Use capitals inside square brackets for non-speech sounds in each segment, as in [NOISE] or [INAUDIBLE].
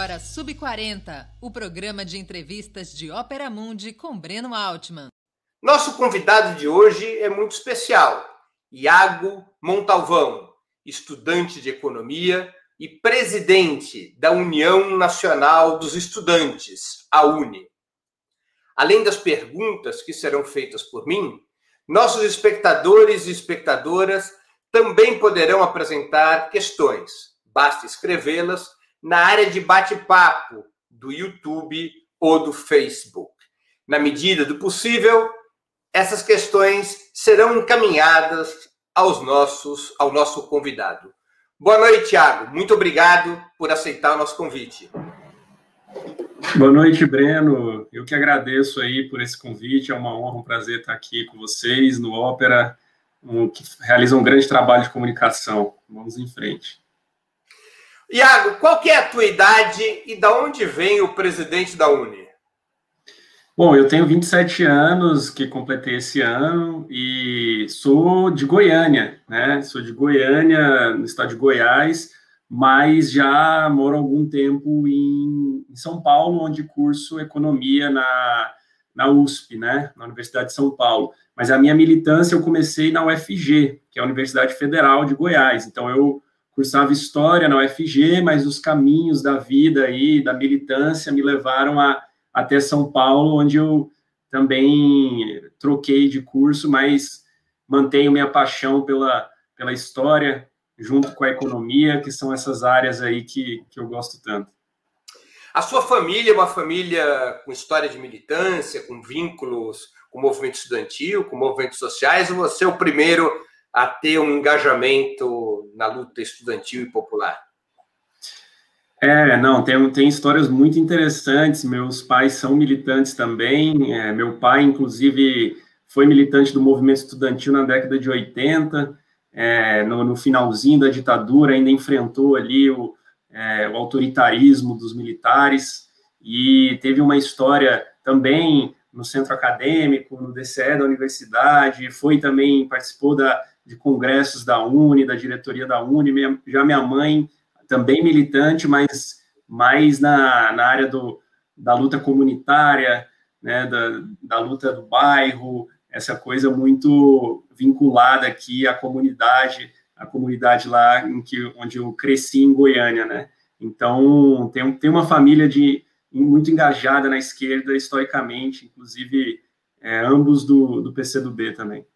agora Sub40, o programa de entrevistas de Ópera Mundi com Breno Altman. Nosso convidado de hoje é muito especial, Iago Montalvão, estudante de economia e presidente da União Nacional dos Estudantes, a UNE. Além das perguntas que serão feitas por mim, nossos espectadores e espectadoras também poderão apresentar questões. Basta escrevê-las na área de bate-papo do YouTube ou do Facebook. Na medida do possível, essas questões serão encaminhadas aos nossos, ao nosso convidado. Boa noite, Thiago. Muito obrigado por aceitar o nosso convite. Boa noite, Breno. Eu que agradeço aí por esse convite. É uma honra, um prazer estar aqui com vocês no Ópera, um, que realiza um grande trabalho de comunicação. Vamos em frente. Iago, qual é a tua idade e da onde vem o presidente da Uni? Bom, eu tenho 27 anos, que completei esse ano, e sou de Goiânia, né? Sou de Goiânia, no estado de Goiás, mas já moro algum tempo em, em São Paulo, onde curso economia na, na USP, né? Na Universidade de São Paulo. Mas a minha militância eu comecei na UFG, que é a Universidade Federal de Goiás. Então eu cursava história na UFG, mas os caminhos da vida aí, da militância, me levaram a, até São Paulo, onde eu também troquei de curso, mas mantenho minha paixão pela, pela história, junto com a economia, que são essas áreas aí que, que eu gosto tanto. A sua família é uma família com história de militância, com vínculos com o movimento estudantil, com movimentos sociais, ou você é o primeiro a ter um engajamento na luta estudantil e popular? É, não, tem, tem histórias muito interessantes. Meus pais são militantes também. É, meu pai, inclusive, foi militante do movimento estudantil na década de 80. É, no, no, finalzinho da ditadura, ainda enfrentou ali o, é, o autoritarismo dos militares e teve uma história também no centro acadêmico, no DCE da universidade, foi também, participou da, de congressos da Uni, da diretoria da Uni, minha, já minha mãe, também militante, mas mais na, na área do, da luta comunitária, né, da, da luta do bairro, essa coisa muito vinculada aqui à comunidade, a comunidade lá em que, onde eu cresci em Goiânia, né? Então, tem, tem uma família de muito engajada na esquerda historicamente, inclusive é, ambos do, do PCdoB também.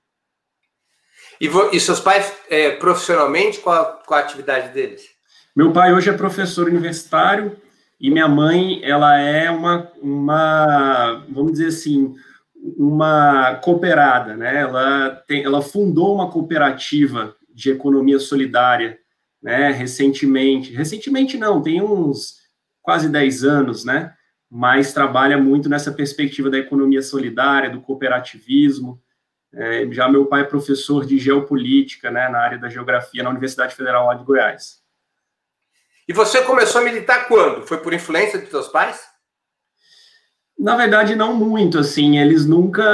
E, e seus pais, é, profissionalmente, qual, qual a atividade deles? Meu pai hoje é professor universitário e minha mãe, ela é uma, uma vamos dizer assim, uma cooperada, né? Ela, tem, ela fundou uma cooperativa de economia solidária, né? Recentemente, recentemente não, tem uns quase 10 anos, né? Mas trabalha muito nessa perspectiva da economia solidária, do cooperativismo. É, já meu pai é professor de geopolítica, né, na área da geografia, na Universidade Federal lá de Goiás. E você começou a militar quando? Foi por influência dos seus pais? Na verdade, não muito, assim, eles nunca...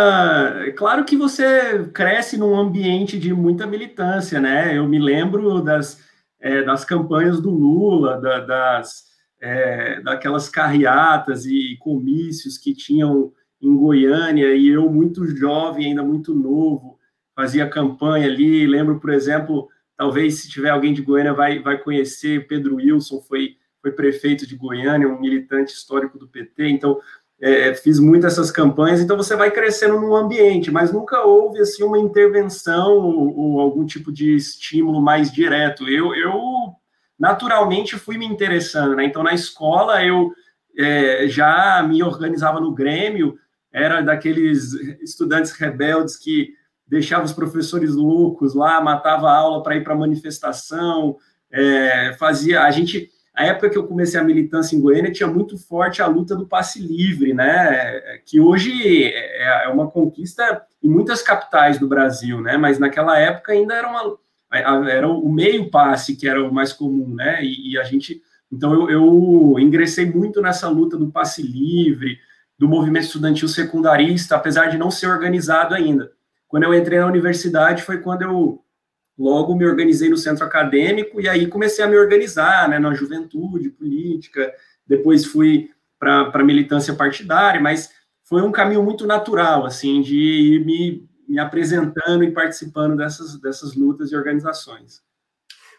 É claro que você cresce num ambiente de muita militância, né? Eu me lembro das, é, das campanhas do Lula, da, das, é, daquelas carreatas e comícios que tinham em Goiânia, e eu, muito jovem, ainda muito novo, fazia campanha ali. Lembro, por exemplo, talvez se tiver alguém de Goiânia vai, vai conhecer, Pedro Wilson foi, foi prefeito de Goiânia, um militante histórico do PT, então é, fiz muitas essas campanhas, então você vai crescendo num ambiente, mas nunca houve assim uma intervenção ou, ou algum tipo de estímulo mais direto. Eu, eu naturalmente fui me interessando, né? Então na escola eu é, já me organizava no Grêmio, era daqueles estudantes rebeldes que deixava os professores loucos lá, matava a aula para ir para manifestação, é, fazia. A gente, a época que eu comecei a militância em Goiânia, tinha muito forte a luta do passe livre, né? Que hoje é, é uma conquista em muitas capitais do Brasil, né? Mas naquela época ainda era uma era o meio passe que era o mais comum, né? E, e a gente, então eu, eu ingressei muito nessa luta do passe livre, do movimento estudantil secundarista, apesar de não ser organizado ainda. Quando eu entrei na universidade foi quando eu logo me organizei no centro acadêmico e aí comecei a me organizar, né, na juventude política, depois fui para a militância partidária, mas foi um caminho muito natural, assim, de ir me, me apresentando e participando dessas, dessas lutas e organizações.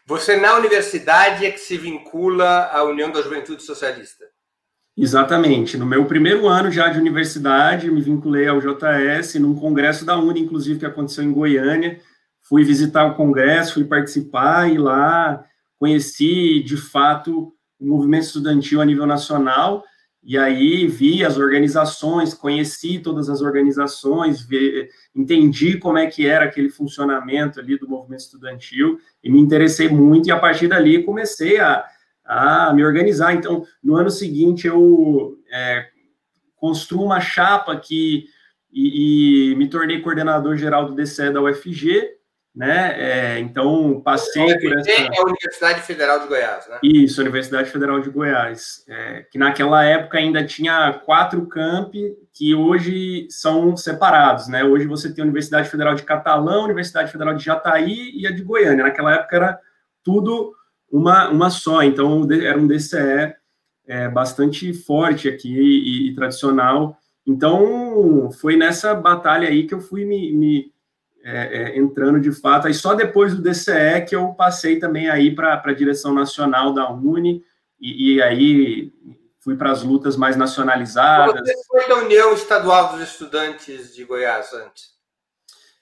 Você, na universidade, é que se vincula à União da Juventude Socialista? Exatamente. No meu primeiro ano já de universidade, me vinculei ao JS, num congresso da Uni, inclusive, que aconteceu em Goiânia. Fui visitar o congresso, fui participar e lá conheci, de fato, o movimento estudantil a nível nacional. E aí vi as organizações, conheci todas as organizações, vi, entendi como é que era aquele funcionamento ali do movimento estudantil e me interessei muito. E a partir dali comecei a a me organizar. Então, no ano seguinte, eu é, construo uma chapa que, e, e, me tornei coordenador geral do DCE da UFG, né? É, então, passei a por essa... é a Universidade Federal de Goiás, né? Isso, Universidade Federal de Goiás. É, que naquela época ainda tinha quatro campi que hoje são separados, né? Hoje você tem a Universidade Federal de Catalão, Universidade Federal de Jataí e a de Goiânia. Naquela época era tudo uma, uma só. Então, era um DCE é, bastante forte aqui e, e, tradicional. Então, foi nessa batalha aí que eu fui me, me é, é, entrando de fato. Aí, só depois do DCE que eu passei também aí para a direção nacional da Uni, e, e aí fui para as lutas mais nacionalizadas. Você foi da União Estadual dos Estudantes de Goiás antes?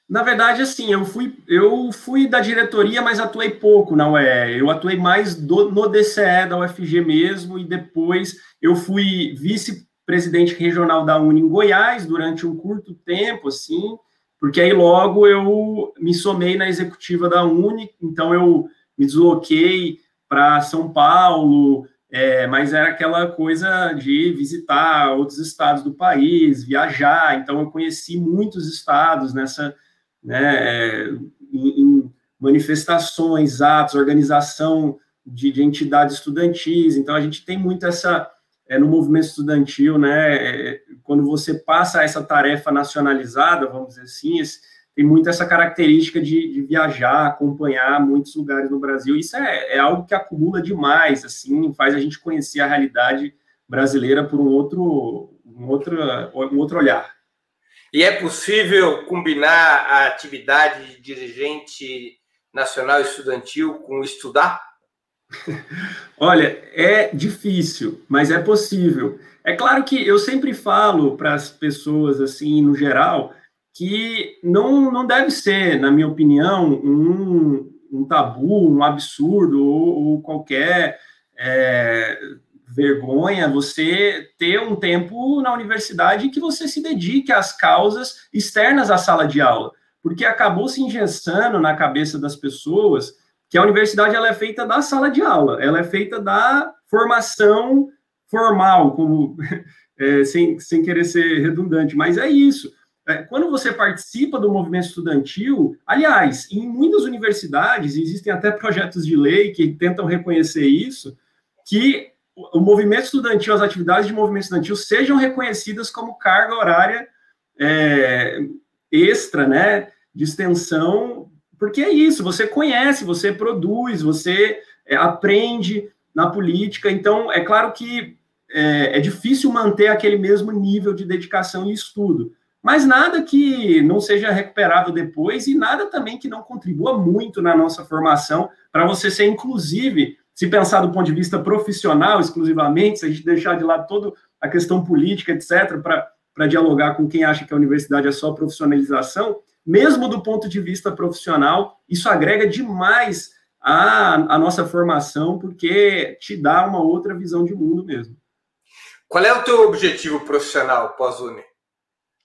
Na verdade, assim, eu fui, eu fui da diretoria, mas atuei pouco na UE. Eu atuei mais do, no DCE da UFG mesmo, e depois eu fui vice-presidente regional da Uni em Goiás durante um curto tempo, assim, porque aí logo eu me somei na executiva da Uni, então eu me desloquei para São Paulo, é, mas era aquela coisa de visitar outros estados do país, viajar, então eu conheci muitos estados nessa né, em, em manifestações, atos, organização de, de, entidades estudantis. Então, a gente tem muito essa, é, no movimento estudantil, né, é, quando você passa essa tarefa nacionalizada, vamos dizer assim, esse, tem muito essa característica de, de, viajar, acompanhar muitos lugares no Brasil. Isso é, é, algo que acumula demais, assim, faz a gente conhecer a realidade brasileira por um outro, um outro, um outro olhar. E é possível combinar a atividade de dirigente nacional estudantil com estudar? [LAUGHS] Olha, é difícil, mas é possível. É claro que eu sempre falo para as pessoas, assim, no geral, que não, não deve ser, na minha opinião, um, um tabu, um absurdo ou, ou qualquer é, vergonha você ter um tempo na universidade que você se dedique às causas externas à sala de aula, porque acabou se engessando na cabeça das pessoas que a universidade ela é feita da sala de aula, ela é feita da formação formal, como [LAUGHS] é, sem, sem querer ser redundante, mas é isso. É, quando você participa do movimento estudantil, aliás, em muitas universidades existem até projetos de lei que tentam reconhecer isso, que o movimento estudantil, as atividades de movimento estudantil sejam reconhecidas como carga horária é, extra, né, de extensão, porque é isso, você conhece, você produz, você é, aprende na política, então é claro que é, é difícil manter aquele mesmo nível de dedicação e estudo, mas nada que não seja recuperável depois e nada também que não contribua muito na nossa formação para você ser, inclusive, se pensar do ponto de vista profissional exclusivamente, se a gente deixar de lado toda a questão política, etc., para dialogar com quem acha que a universidade é só profissionalização, mesmo do ponto de vista profissional, isso agrega demais a, a nossa formação, porque te dá uma outra visão de mundo mesmo. Qual é o teu objetivo profissional pós-uni?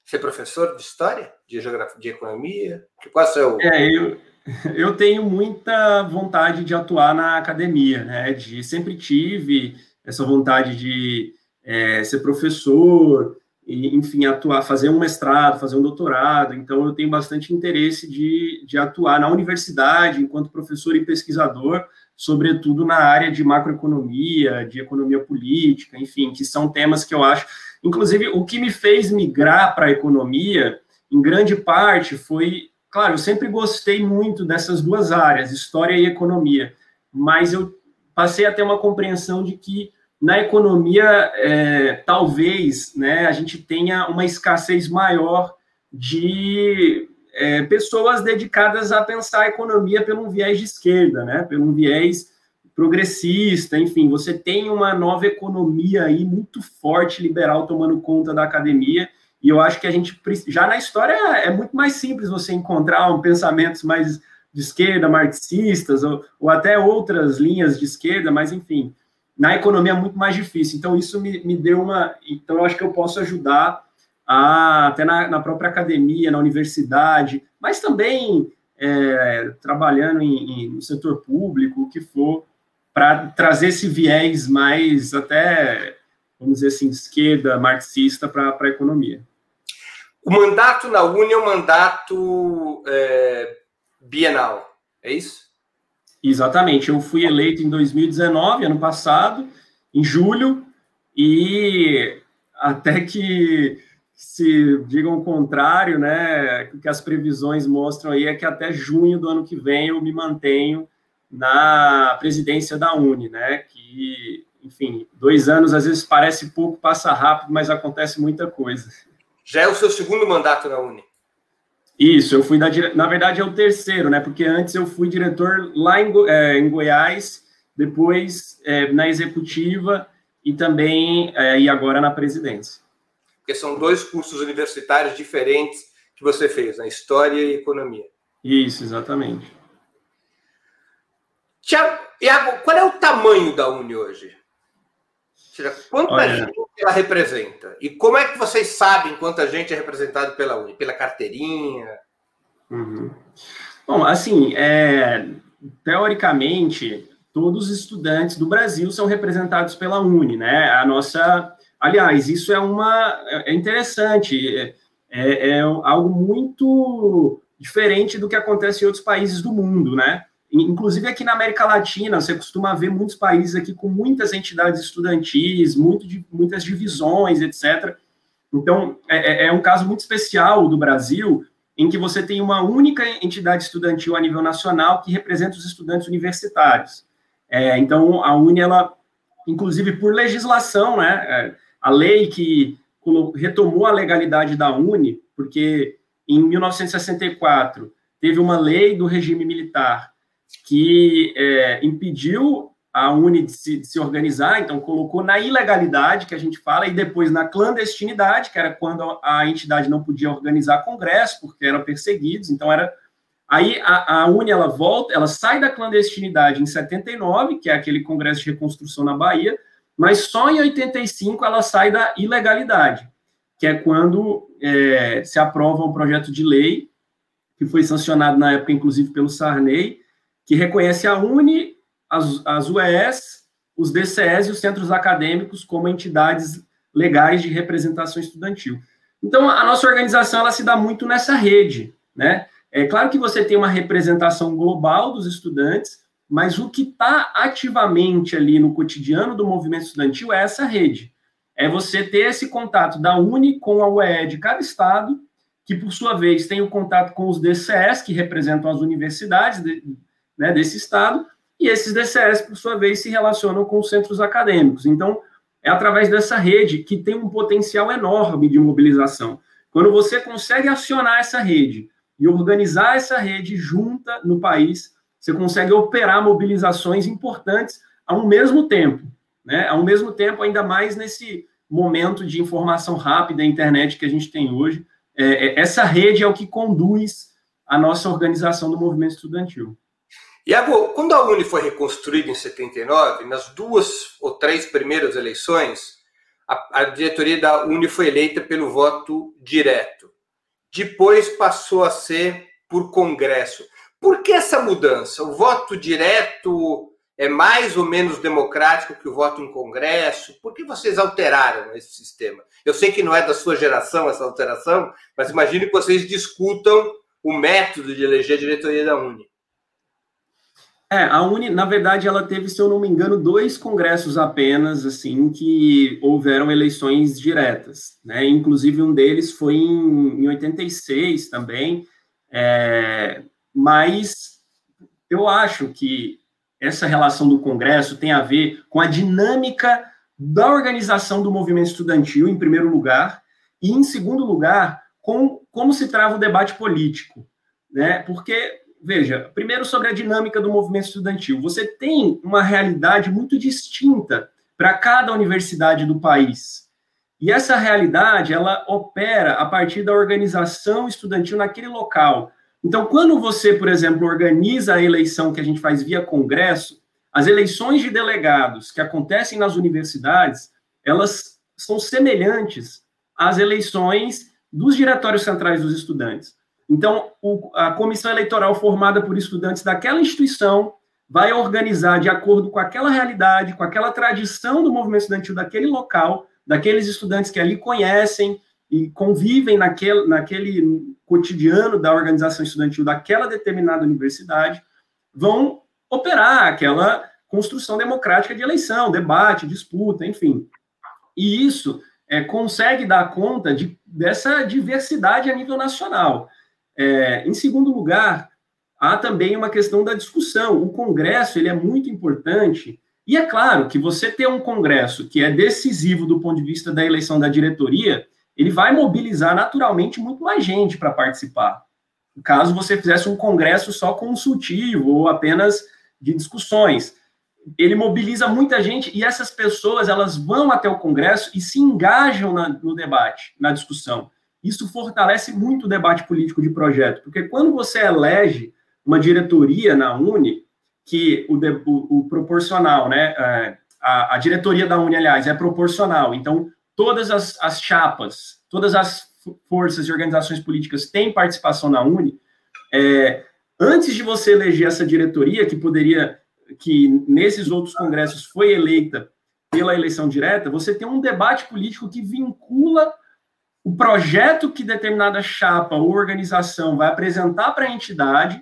Ser professor de história, de geografia, de economia? Qual é o seu... É, eu, [LAUGHS] eu tenho muita vontade de atuar na academia, né? De sempre tive essa vontade de é, ser professor, e, enfim, atuar, fazer um mestrado, fazer um doutorado. Então, eu tenho bastante interesse de, de atuar na universidade enquanto professor e pesquisador, sobretudo na área de macroeconomia, de economia política, enfim, que são temas que eu acho. Inclusive, o que me fez migrar para a economia, em grande parte, foi Claro, eu sempre gostei muito dessas duas áreas, história e economia, mas eu passei a ter uma compreensão de que na economia, é, talvez, né, a gente tenha uma escassez maior de é, pessoas dedicadas a pensar a economia pelo viés de esquerda, né, pelo viés progressista, enfim, você tem uma nova economia aí muito forte, liberal, tomando conta da academia, e eu acho que a gente, já na história, é muito mais simples você encontrar um pensamentos mais de esquerda, marxistas, ou, ou até outras linhas de esquerda, mas enfim, na economia é muito mais difícil. Então, isso me, me deu uma. Então, eu acho que eu posso ajudar a, até na, na própria academia, na universidade, mas também é, trabalhando em, em, no setor público, o que for, para trazer esse viés mais até, vamos dizer assim, esquerda, marxista para a economia. O mandato na Uni é um mandato é, bienal, é isso? Exatamente. Eu fui eleito em 2019, ano passado, em julho, e até que se digam o contrário, né, que as previsões mostram aí é que até junho do ano que vem eu me mantenho na presidência da Uni, né, que, enfim, dois anos às vezes parece pouco, passa rápido, mas acontece muita coisa. Já é o seu segundo mandato na Uni? Isso, eu fui da na verdade é o terceiro, né? Porque antes eu fui diretor lá em, é, em Goiás, depois é, na executiva e também é, e agora na presidência. Porque são dois cursos universitários diferentes que você fez, na né? História e Economia. Isso, exatamente. Tiago, qual é o tamanho da Uni hoje? Quanta Olha, gente ela representa? E como é que vocês sabem quanta gente é representada pela Uni? Pela carteirinha? Uhum. Bom, assim, é, teoricamente, todos os estudantes do Brasil são representados pela Uni, né? A nossa. Aliás, isso é uma. É interessante, é, é, é algo muito diferente do que acontece em outros países do mundo, né? Inclusive aqui na América Latina, você costuma ver muitos países aqui com muitas entidades estudantis, muito, muitas divisões, etc. Então, é, é, é um caso muito especial do Brasil, em que você tem uma única entidade estudantil a nível nacional que representa os estudantes universitários. É, então, a Uni, ela, inclusive por legislação, né, é, a lei que retomou a legalidade da Uni, porque em 1964 teve uma lei do regime militar que é, impediu a Uni de se, de se, organizar, então colocou na ilegalidade, que a gente fala, e depois na clandestinidade, que era quando a entidade não podia organizar congresso, porque eram perseguidos, então era... Aí a, a Uni, ela volta, ela sai da clandestinidade em 79, que é aquele congresso de reconstrução na Bahia, mas só em 85 ela sai da ilegalidade, que é quando é, se aprova um projeto de lei, que foi sancionado na época, inclusive, pelo Sarney, que reconhece a UNE, as, as UES, os DCEs e os centros acadêmicos como entidades legais de representação estudantil. Então, a nossa organização ela se dá muito nessa rede, né? É claro que você tem uma representação global dos estudantes, mas o que está ativamente ali no cotidiano do movimento estudantil é essa rede. É você ter esse contato da UNE com a UE de cada estado, que por sua vez tem o contato com os DCEs, que representam as universidades né, desse Estado, e esses DCS, por sua vez, se relacionam com os centros acadêmicos. Então, é através dessa rede que tem um potencial enorme de mobilização. Quando você consegue acionar essa rede e organizar essa rede junta no país, você consegue operar mobilizações importantes ao mesmo tempo, né? Ao mesmo tempo, ainda mais nesse momento de informação rápida, internet que a gente tem hoje, é, é essa rede é o que conduz a nossa organização do movimento estudantil. Iago, quando a Uni foi reconstruída em 79, nas duas ou três primeiras eleições, a, a diretoria da Uni foi eleita pelo voto direto. Depois passou a ser por congresso. Por que essa mudança? O voto direto é mais ou menos democrático que o voto em congresso? Por que vocês alteraram esse sistema? Eu sei que não é da sua geração essa alteração, mas imagino que vocês discutam o método de eleger a diretoria da Uni. É, a Uni, na verdade, ela teve, se eu não me engano, dois congressos apenas, assim, que houveram eleições diretas, né? Inclusive, um deles foi em, em 86 também, é, mas eu acho que essa relação do Congresso tem a ver com a dinâmica da organização do movimento estudantil, em primeiro lugar, e, em segundo lugar, com como se trava o debate político. Né? Porque, veja, primeiro sobre a dinâmica do movimento estudantil. Você tem uma realidade muito distinta para cada universidade do país. E essa realidade, ela opera a partir da organização estudantil naquele local. Então, quando você, por exemplo, organiza a eleição que a gente faz via congresso, as eleições de delegados que acontecem nas universidades, elas são semelhantes às eleições dos diretórios centrais dos estudantes. Então, o, a comissão eleitoral formada por estudantes daquela instituição vai organizar de acordo com aquela realidade, com aquela tradição do movimento estudantil daquele local, daqueles estudantes que ali conhecem e convivem naquele, naquele cotidiano da organização estudantil daquela determinada universidade, vão operar aquela construção democrática de eleição, debate, disputa, enfim. E isso é, consegue dar conta de, dessa diversidade a nível nacional. É, em segundo lugar, há também uma questão da discussão. O Congresso ele é muito importante, e é claro que você ter um Congresso que é decisivo do ponto de vista da eleição da diretoria, ele vai mobilizar naturalmente muito mais gente para participar. Caso você fizesse um Congresso só consultivo ou apenas de discussões. Ele mobiliza muita gente e essas pessoas elas vão até o Congresso e se engajam na, no debate, na discussão. Isso fortalece muito o debate político de projeto, porque quando você elege uma diretoria na Uni, que o, o, o proporcional, né, é, a, a, diretoria da Uni, aliás, é proporcional, então todas as, as chapas, todas as forças e organizações políticas têm participação na Uni, é, antes de você eleger essa diretoria, que poderia, que nesses outros congressos foi eleita pela eleição direta, você tem um debate político que vincula o projeto que determinada chapa ou organização vai apresentar para a entidade,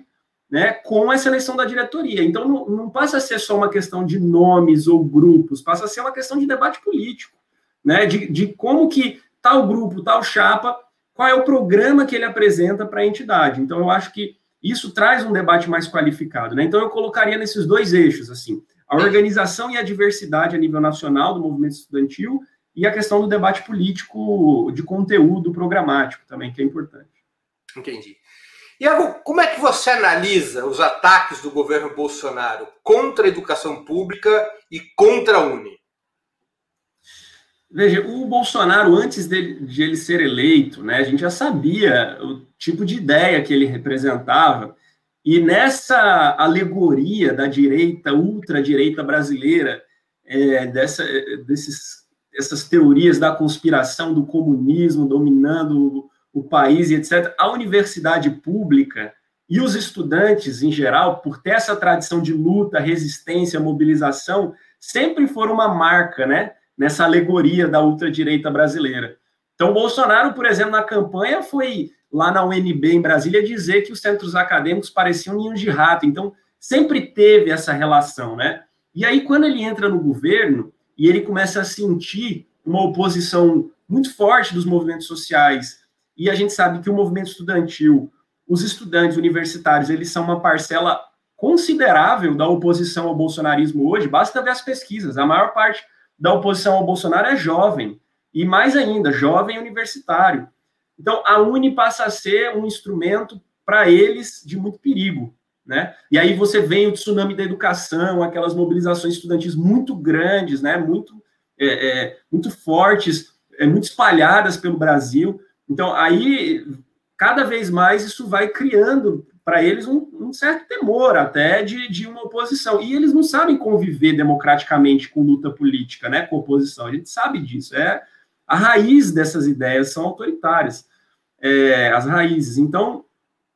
né, com essa eleição da diretoria. Então, não, não, passa a ser só uma questão de nomes ou grupos, passa a ser uma questão de debate político, né, de, de como que tal grupo, tal chapa, qual é o programa que ele apresenta para a entidade. Então, eu acho que isso traz um debate mais qualificado, né? Então eu colocaria nesses dois eixos, assim, a organização e a diversidade a nível nacional do movimento estudantil e a questão do debate político de conteúdo programático também, que é importante. Entendi. Iago, como é que você analisa os ataques do governo Bolsonaro contra a educação pública e contra a Uni? Veja, o Bolsonaro, antes de, de, ele ser eleito, né, a gente já sabia o tipo de ideia que ele representava, e nessa alegoria da direita, ultradireita brasileira, é, dessa, desses, essas teorias da conspiração do comunismo dominando o, país e etc., a universidade pública e os estudantes, em geral, por ter essa tradição de luta, resistência, mobilização, sempre foram uma marca, né? nessa alegoria da ultradireita brasileira. Então, Bolsonaro, por exemplo, na campanha foi lá na UNB em Brasília dizer que os centros acadêmicos pareciam ninhos de rato. Então, sempre teve essa relação, né? E aí, quando ele entra no governo e ele começa a sentir uma oposição muito forte dos movimentos sociais, e a gente sabe que o movimento estudantil, os estudantes universitários, eles são uma parcela considerável da oposição ao bolsonarismo hoje, basta ver as pesquisas. A maior parte da oposição ao Bolsonaro é jovem, e mais ainda, jovem universitário. Então, a Uni passa a ser um instrumento para eles de muito perigo. Né? E aí você vem o tsunami da educação, aquelas mobilizações estudantis muito grandes, né? muito, é, é, muito fortes, é, muito espalhadas pelo Brasil. Então, aí, cada vez mais, isso vai criando para eles um, um, certo temor até de, de uma oposição. E eles não sabem conviver democraticamente com luta política, né, com oposição. A gente sabe disso. É a raiz dessas ideias são autoritárias, é, as raízes. Então,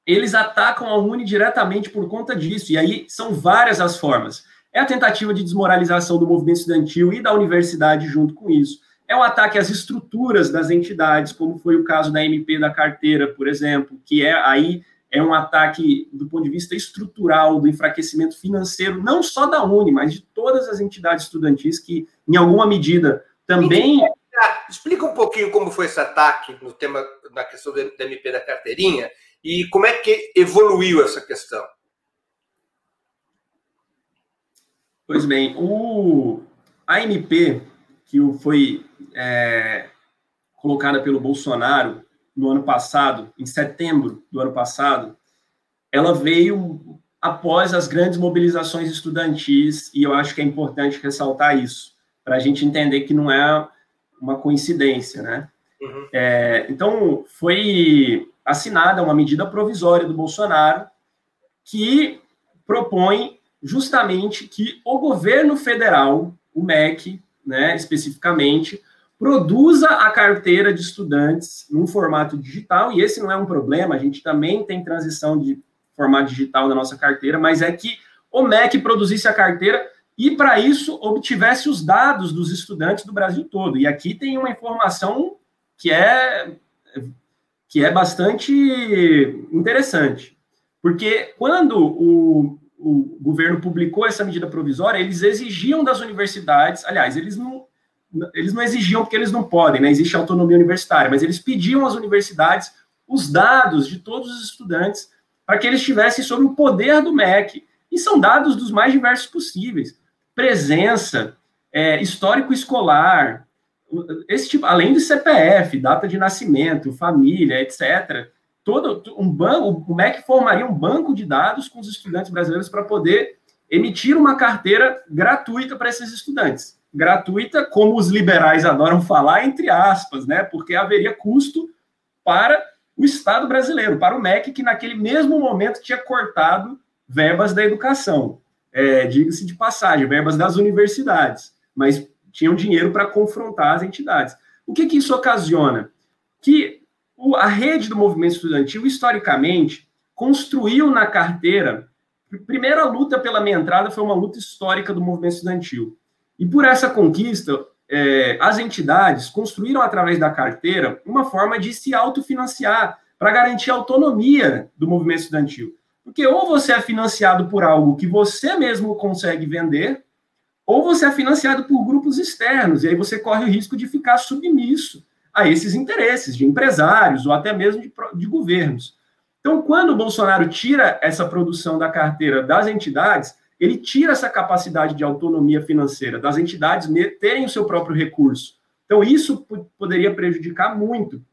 eles atacam a Uni diretamente por conta disso. E aí são várias as formas. É a tentativa de desmoralização do movimento estudantil e da universidade junto com isso. É o ataque às estruturas das entidades, como foi o caso da MP da carteira, por exemplo, que é aí é um ataque do ponto de vista estrutural, do enfraquecimento financeiro, não só da Uni, mas de todas as entidades estudantis que, em alguma medida, também. Explica um pouquinho como foi esse ataque no tema na questão do MP da carteirinha e como é que evoluiu essa questão. Pois bem, o, a MP que foi é, colocada pelo Bolsonaro no ano passado, em setembro do ano passado, ela veio após as grandes mobilizações estudantis, e eu acho que é importante ressaltar isso, para a gente entender que não é uma coincidência, né? Uhum. É, então, foi assinada uma medida provisória do Bolsonaro que propõe justamente que o governo federal, o MEC, né, especificamente, produza a carteira de estudantes num formato digital, e esse não é um problema, a gente também tem transição de formato digital na nossa carteira, mas é que o MEC produzisse a carteira e, para isso, obtivesse os dados dos estudantes do Brasil todo. E aqui tem uma informação que é, que é bastante interessante, porque quando o, o governo publicou essa medida provisória, eles exigiam das universidades, aliás, eles não, eles não exigiam porque eles não podem, né? Existe autonomia universitária, mas eles pediam às universidades os dados de todos os estudantes para que eles tivessem sobre o poder do MEC. E são dados dos mais diversos possíveis. Presença, é, histórico escolar, esse tipo, além do CPF, data de nascimento, família, etc todo um banco, o MEC formaria um banco de dados com os estudantes brasileiros para poder emitir uma carteira gratuita para esses estudantes. Gratuita, como os liberais adoram falar, entre aspas, né? Porque haveria custo para o Estado brasileiro, para o MEC, que naquele mesmo momento tinha cortado verbas da educação. É, Diga-se de passagem, verbas das universidades, mas tinham dinheiro para confrontar as entidades. O que, que isso ocasiona? Que a rede do movimento estudantil, historicamente, construiu na carteira. Primeira luta pela minha entrada foi uma luta histórica do movimento estudantil. E por essa conquista, é, as entidades construíram através da carteira uma forma de se autofinanciar para garantir a autonomia do movimento estudantil. Porque ou você é financiado por algo que você mesmo consegue vender, ou você é financiado por grupos externos, e aí você corre o risco de ficar submisso a esses interesses de empresários ou até mesmo de, de governos. Então, quando o Bolsonaro tira essa produção da carteira das entidades, ele tira essa capacidade de autonomia financeira das entidades terem o seu próprio recurso. Então, isso poderia prejudicar muito.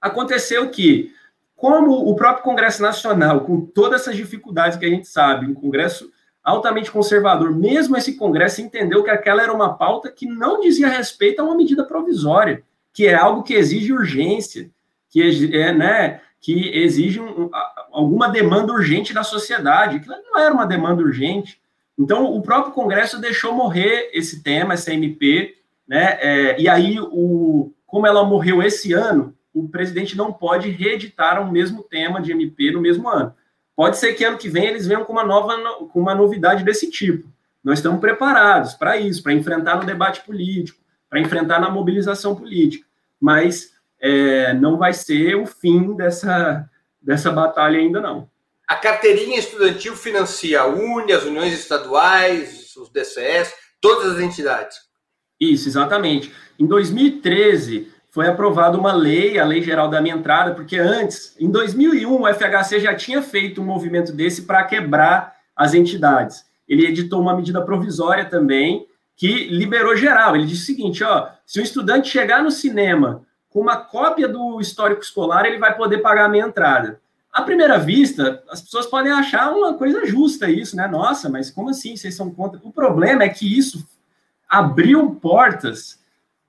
Aconteceu que, como o próprio Congresso Nacional, com todas essas dificuldades que a gente sabe, um Congresso altamente conservador, mesmo esse Congresso entendeu que aquela era uma pauta que não dizia respeito a uma medida provisória que é algo que exige urgência, que é, né, que exige um, alguma demanda urgente da sociedade, que não era uma demanda urgente. Então, o próprio Congresso deixou morrer esse tema, essa MP, né, é, e aí, o, como ela morreu esse ano, o presidente não pode reeditar o mesmo tema de MP no mesmo ano. Pode ser que ano que vem eles venham com uma nova, com uma novidade desse tipo. Nós estamos preparados para isso, para enfrentar no debate político, para enfrentar na mobilização política mas é, não vai ser o fim dessa, dessa batalha ainda não. A carteirinha estudantil financia a UNE, as uniões estaduais, os DCS, todas as entidades. Isso, exatamente. Em 2013, foi aprovada uma lei, a Lei Geral da Minha Entrada, porque antes, em 2001, o FHC já tinha feito um movimento desse para quebrar as entidades. Ele editou uma medida provisória também, que liberou geral. Ele disse o seguinte: ó, se o estudante chegar no cinema com uma cópia do histórico escolar, ele vai poder pagar a meia entrada. À primeira vista, as pessoas podem achar uma coisa justa isso, né? Nossa, mas como assim vocês são contra? O problema é que isso abriu portas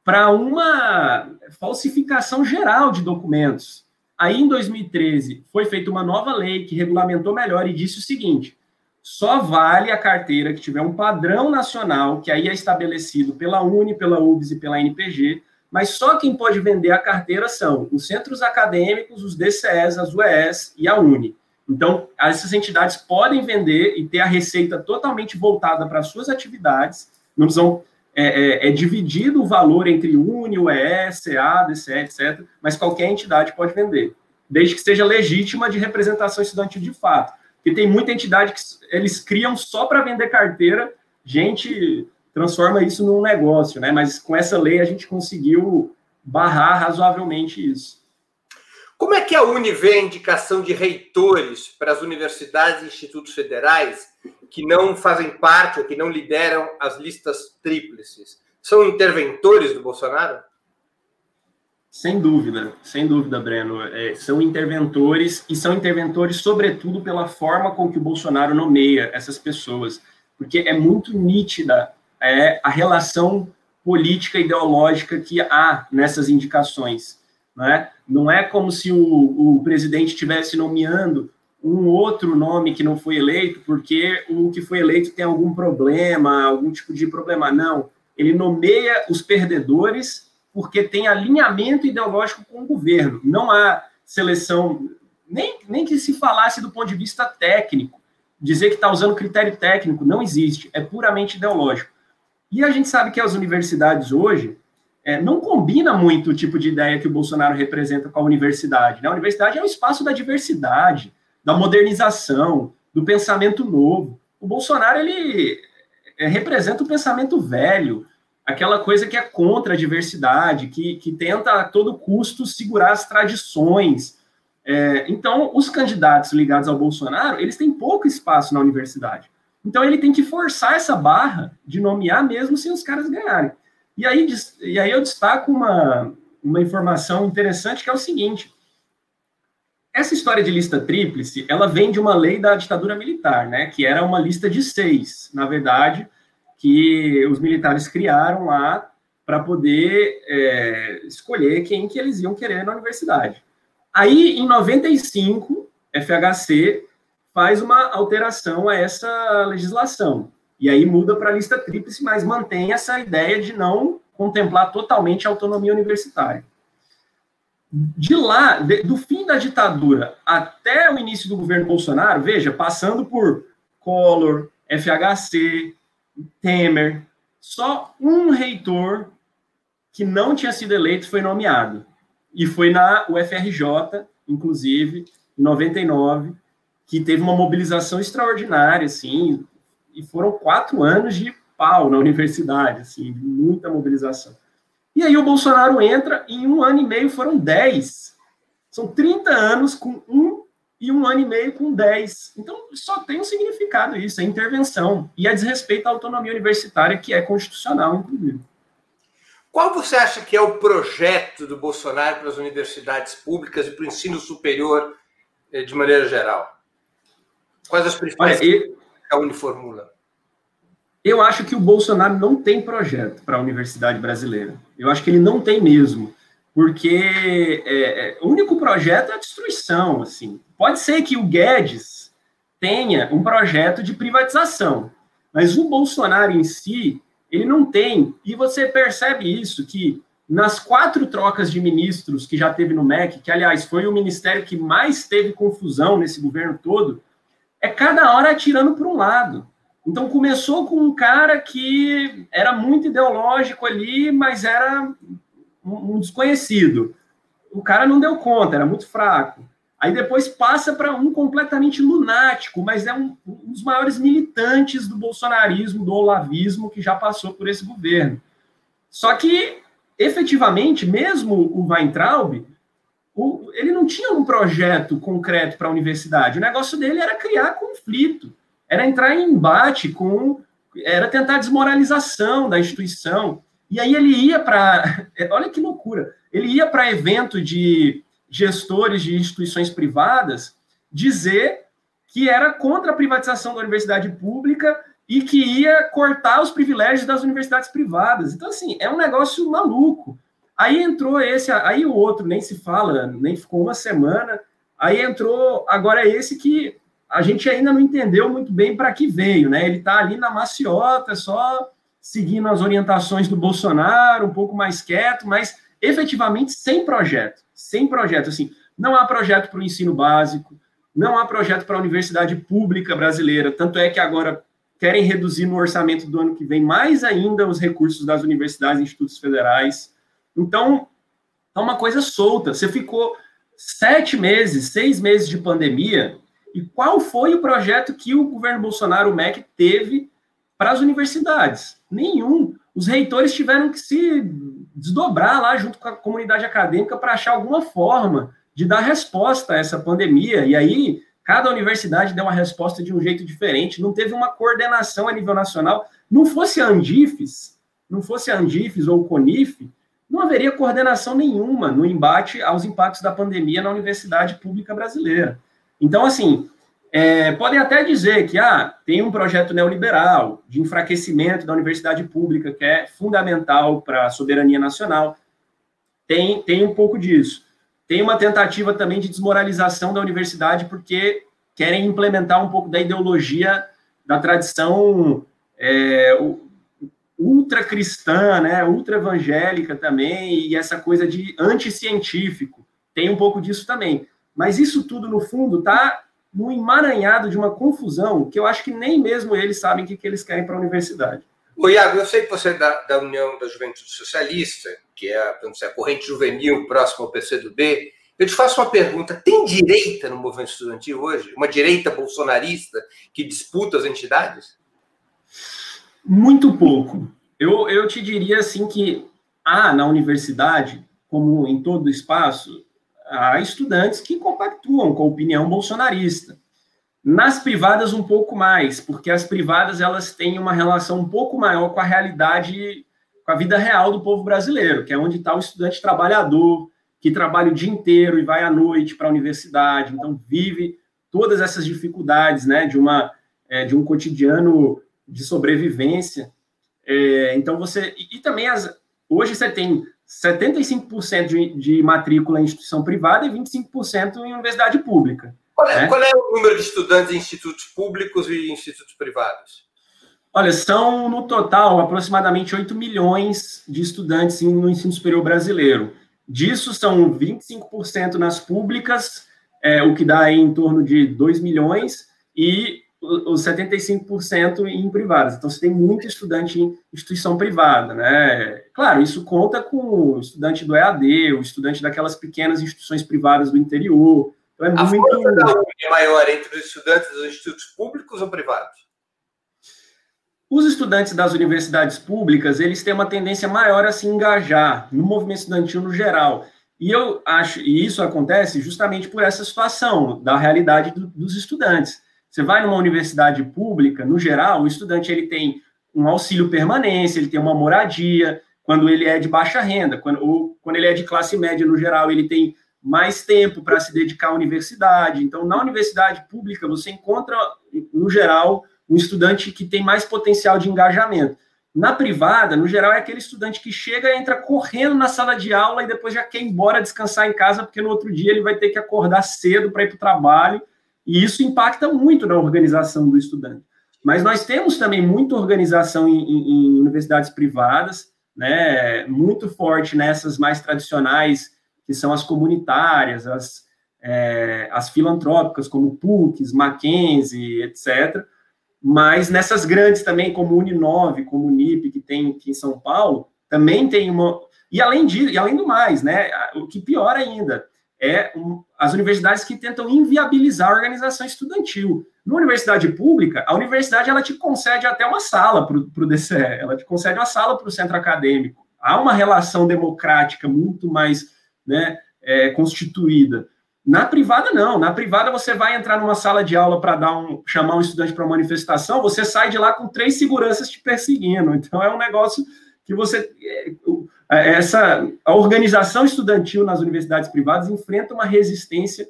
para uma falsificação geral de documentos. Aí, em 2013, foi feita uma nova lei que regulamentou melhor e disse o seguinte: só vale a carteira que tiver um padrão nacional, que aí é estabelecido pela UNE, pela UBS e pela NPG, mas só quem pode vender a carteira são os centros acadêmicos, os DCEs, as UES e a UNE. Então, essas entidades podem vender e ter a receita totalmente voltada para as suas atividades, não precisam, é, é, é, dividido o valor entre UNE, UES, CA, DCE, etc., mas qualquer entidade pode vender, desde que seja legítima de representação estudantil de fato. Porque tem muita entidade que eles criam só para vender carteira, gente transforma isso num negócio, né? Mas com essa lei a gente conseguiu barrar razoavelmente isso. Como é que a Uni vê a indicação de reitores para as universidades e institutos federais que não fazem parte ou que não lideram as listas tríplices? são interventores do Bolsonaro? Sem dúvida, sem dúvida, Breno. É, são interventores e são interventores, sobretudo, pela forma com que o Bolsonaro nomeia essas pessoas, porque é muito nítida é, a relação política ideológica que há nessas indicações. Não é, não é como se o, o presidente estivesse nomeando um outro nome que não foi eleito porque o que foi eleito tem algum problema, algum tipo de problema. Não, ele nomeia os perdedores porque tem alinhamento ideológico com o governo. Não há seleção, nem, nem que se falasse do ponto de vista técnico. Dizer que está usando critério técnico não existe, é puramente ideológico. E a gente sabe que as universidades hoje é, não combina muito o tipo de ideia que o Bolsonaro representa com a universidade. Né? A universidade é um espaço da diversidade, da modernização, do pensamento novo. O Bolsonaro ele é, representa o pensamento velho, aquela coisa que é contra a diversidade, que, que tenta a todo custo segurar as tradições. É, então, os candidatos ligados ao Bolsonaro, eles têm pouco espaço na universidade. Então, ele tem que forçar essa barra de nomear mesmo sem os caras ganharem. E aí, e aí eu destaco uma, uma informação interessante, que é o seguinte. Essa história de lista tríplice, ela vem de uma lei da ditadura militar, né? Que era uma lista de seis, na verdade, que os militares criaram lá para poder é, escolher quem que eles iam querer na universidade. Aí, em 95, FHC faz uma alteração a essa legislação. E aí muda para a lista tríplice, mas mantém essa ideia de não contemplar totalmente a autonomia universitária. De lá, de, do fim da ditadura até o início do governo Bolsonaro, veja, passando por Collor, FHC, Temer, só um reitor que não tinha sido eleito foi nomeado. E foi na UFRJ, inclusive, em 99, que teve uma mobilização extraordinária, assim, e foram quatro anos de pau na universidade, assim, muita mobilização. E aí o Bolsonaro entra, e em um ano e meio foram dez. São 30 anos com um e um ano e meio com 10. Então, só tem um significado isso, é intervenção. E é desrespeito à autonomia universitária, que é constitucional, inclusive. Qual você acha que é o projeto do Bolsonaro para as universidades públicas e para o ensino superior eh, de maneira geral? Quais as principais Olha, que a uniformula? Eu acho que o Bolsonaro não tem projeto para a universidade brasileira. Eu acho que ele não tem mesmo porque é, é, o único projeto é a destruição, assim. Pode ser que o Guedes tenha um projeto de privatização, mas o Bolsonaro em si, ele não tem, e você percebe isso, que nas quatro trocas de ministros que já teve no MEC, que, aliás, foi o ministério que mais teve confusão nesse governo todo, é cada hora atirando para um lado. Então, começou com um cara que era muito ideológico ali, mas era um desconhecido. O cara não deu conta, era muito fraco. Aí depois passa para um completamente lunático, mas é um, um, dos maiores militantes do bolsonarismo, do olavismo que já passou por esse governo. Só que, efetivamente, mesmo o Weintraub, o, ele não tinha um projeto concreto para a universidade. O negócio dele era criar conflito, era entrar em embate com. era tentar desmoralização da instituição. E aí ele ia para. [LAUGHS] Olha que loucura! Ele ia para evento de gestores de instituições privadas dizer que era contra a privatização da universidade pública e que ia cortar os privilégios das universidades privadas. Então, assim, é um negócio maluco. Aí entrou esse, aí o outro nem se fala, nem ficou uma semana. Aí entrou agora esse que a gente ainda não entendeu muito bem para que veio, né? Ele está ali na maciota, só seguindo as orientações do Bolsonaro, um pouco mais quieto, mas efetivamente sem projeto, sem projeto, assim, não há projeto para o ensino básico, não há projeto para a universidade pública brasileira, tanto é que agora querem reduzir no orçamento do ano que vem mais ainda os recursos das universidades e institutos federais. Então, é uma coisa solta. Você ficou sete meses, seis meses de pandemia, e qual foi o projeto que o governo Bolsonaro, o MEC, teve para as universidades. Nenhum. Os reitores tiveram que se desdobrar lá junto com a comunidade acadêmica para achar alguma forma de dar resposta a essa pandemia. E aí, cada universidade deu uma resposta de um jeito diferente, não teve uma coordenação a nível nacional. Não fosse a Andifes, não fosse a Andifes ou o CONIF, não haveria coordenação nenhuma no embate aos impactos da pandemia na universidade pública brasileira. Então, assim, é, podem até dizer que ah, tem um projeto neoliberal de enfraquecimento da universidade pública, que é fundamental para a soberania nacional. Tem, tem um pouco disso. Tem uma tentativa também de desmoralização da universidade, porque querem implementar um pouco da ideologia da tradição é, ultra-cristã, né, ultra-evangélica também, e essa coisa de anticientífico. Tem um pouco disso também. Mas isso tudo, no fundo, está no emaranhado de uma confusão que eu acho que nem mesmo eles sabem o que, que eles querem para a universidade. O Iago, eu sei que você é da, da União da Juventude Socialista, que é a, a corrente juvenil próxima ao PCdoB. Eu te faço uma pergunta: tem direita no movimento estudantil hoje? Uma direita bolsonarista que disputa as entidades? Muito pouco. Eu, eu te diria assim que há na universidade, como em todo espaço, há estudantes que compactuam com a opinião bolsonarista. Nas privadas, um pouco mais, porque as privadas elas têm uma relação um pouco maior com a realidade, com a vida real do povo brasileiro, que é onde está o estudante trabalhador, que trabalha o dia inteiro e vai à noite para a universidade, então vive todas essas dificuldades, né, de uma é, de um cotidiano de sobrevivência. É, então você e, e também as, hoje você tem 75% de, de matrícula em instituição privada e 25% em universidade pública. Qual é, né? qual é, o número de estudantes em institutos públicos e institutos privados? Olha, são no total aproximadamente 8 milhões de estudantes no ensino superior brasileiro. Disso são 25% nas públicas, é, o que dá em torno de 2 milhões, e os 75% em privadas. Então, você tem muito estudante em instituição privada, né? Claro, isso conta com o estudante do EAD, o estudante daquelas pequenas instituições privadas do interior. Então, é a muito... força da UNE é maior entre os estudantes dos institutos públicos ou privados? Os estudantes das universidades públicas, eles têm uma tendência maior a se engajar no movimento estudantil no geral. E eu acho, e isso acontece justamente por essa situação da realidade do, dos estudantes. Você vai numa universidade pública, no geral, o estudante ele tem um auxílio permanência, ele tem uma moradia, quando ele é de baixa renda, quando, ou quando ele é de classe média, no geral, ele tem mais tempo para se dedicar à universidade. Então, na universidade pública, você encontra, no geral, um estudante que tem mais potencial de engajamento. Na privada, no geral, é aquele estudante que chega, entra correndo na sala de aula e depois já quer ir embora descansar em casa, porque no outro dia ele vai ter que acordar cedo para ir para o trabalho e isso impacta muito na organização do estudante. Mas nós temos também muita organização em, em, em universidades privadas, né, muito forte nessas mais tradicionais, que são as comunitárias, as, é, as filantrópicas, como PUCs, Mackenzie, etc. Mas nessas grandes também, como Uninove, como Unip, que tem aqui em São Paulo, também tem uma. E além disso, e além do mais, né, o que pior ainda, é um, as universidades que tentam inviabilizar a organização estudantil. Na universidade pública, a universidade ela te concede até uma sala para o DCE, ela te concede uma sala para o centro acadêmico. Há uma relação democrática muito mais né, é, constituída. Na privada, não. Na privada, você vai entrar numa sala de aula para dar um, chamar um estudante para manifestação, você sai de lá com três seguranças te perseguindo. Então, é um negócio que você. É, essa a organização estudantil nas universidades privadas enfrenta uma resistência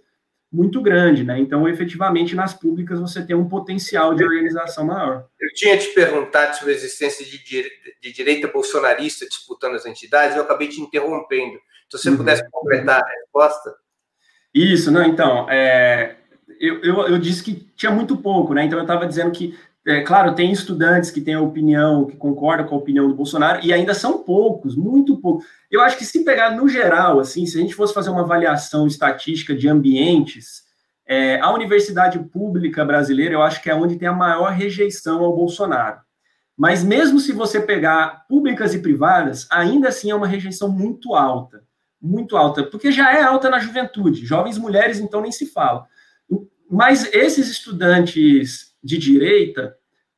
muito grande, né? Então, efetivamente, nas públicas você tem um potencial de organização maior. Eu tinha te perguntado sobre a existência de, de direita bolsonarista disputando as entidades, eu acabei te interrompendo. Se você uhum. pudesse completar a resposta. Isso, não, então, é, eu, eu, eu, disse que tinha muito pouco, né? Então eu estava dizendo que é, claro, tem estudantes que têm a opinião, que concordam com a opinião do Bolsonaro, e ainda são poucos, muito poucos. Eu acho que se pegar no geral, assim, se a gente fosse fazer uma avaliação estatística de ambientes, é, a universidade pública brasileira, eu acho que é onde tem a maior rejeição ao Bolsonaro. Mas mesmo se você pegar públicas e privadas, ainda assim é uma rejeição muito alta, muito alta, porque já é alta na juventude, jovens mulheres, então nem se fala. Mas esses estudantes de direita,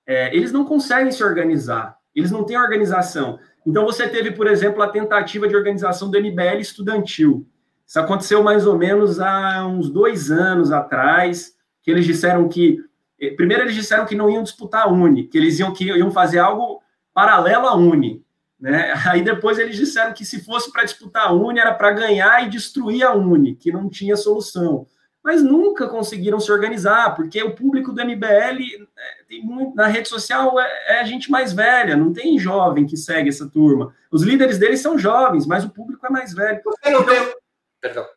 é, eles não conseguem se organizar, eles não têm organização. Então, você teve, por exemplo, a tentativa de organização do MBL estudantil. Isso aconteceu mais ou menos há uns dois anos atrás, que eles disseram que. Eh, primeiro, eles disseram que não iam disputar a Uni, que eles iam, que iam fazer algo paralelo à Uni. Né? [LAUGHS] Aí depois eles disseram que se fosse para disputar a Uni era para ganhar e destruir a Uni, que não tinha solução. Mas nunca conseguiram se organizar, porque o público do MBL é, tem muito, na rede social é, é a gente mais velha, não tem jovem que segue essa turma. Os líderes deles são jovens, mas o público é mais velho. Você não tem... Perdão.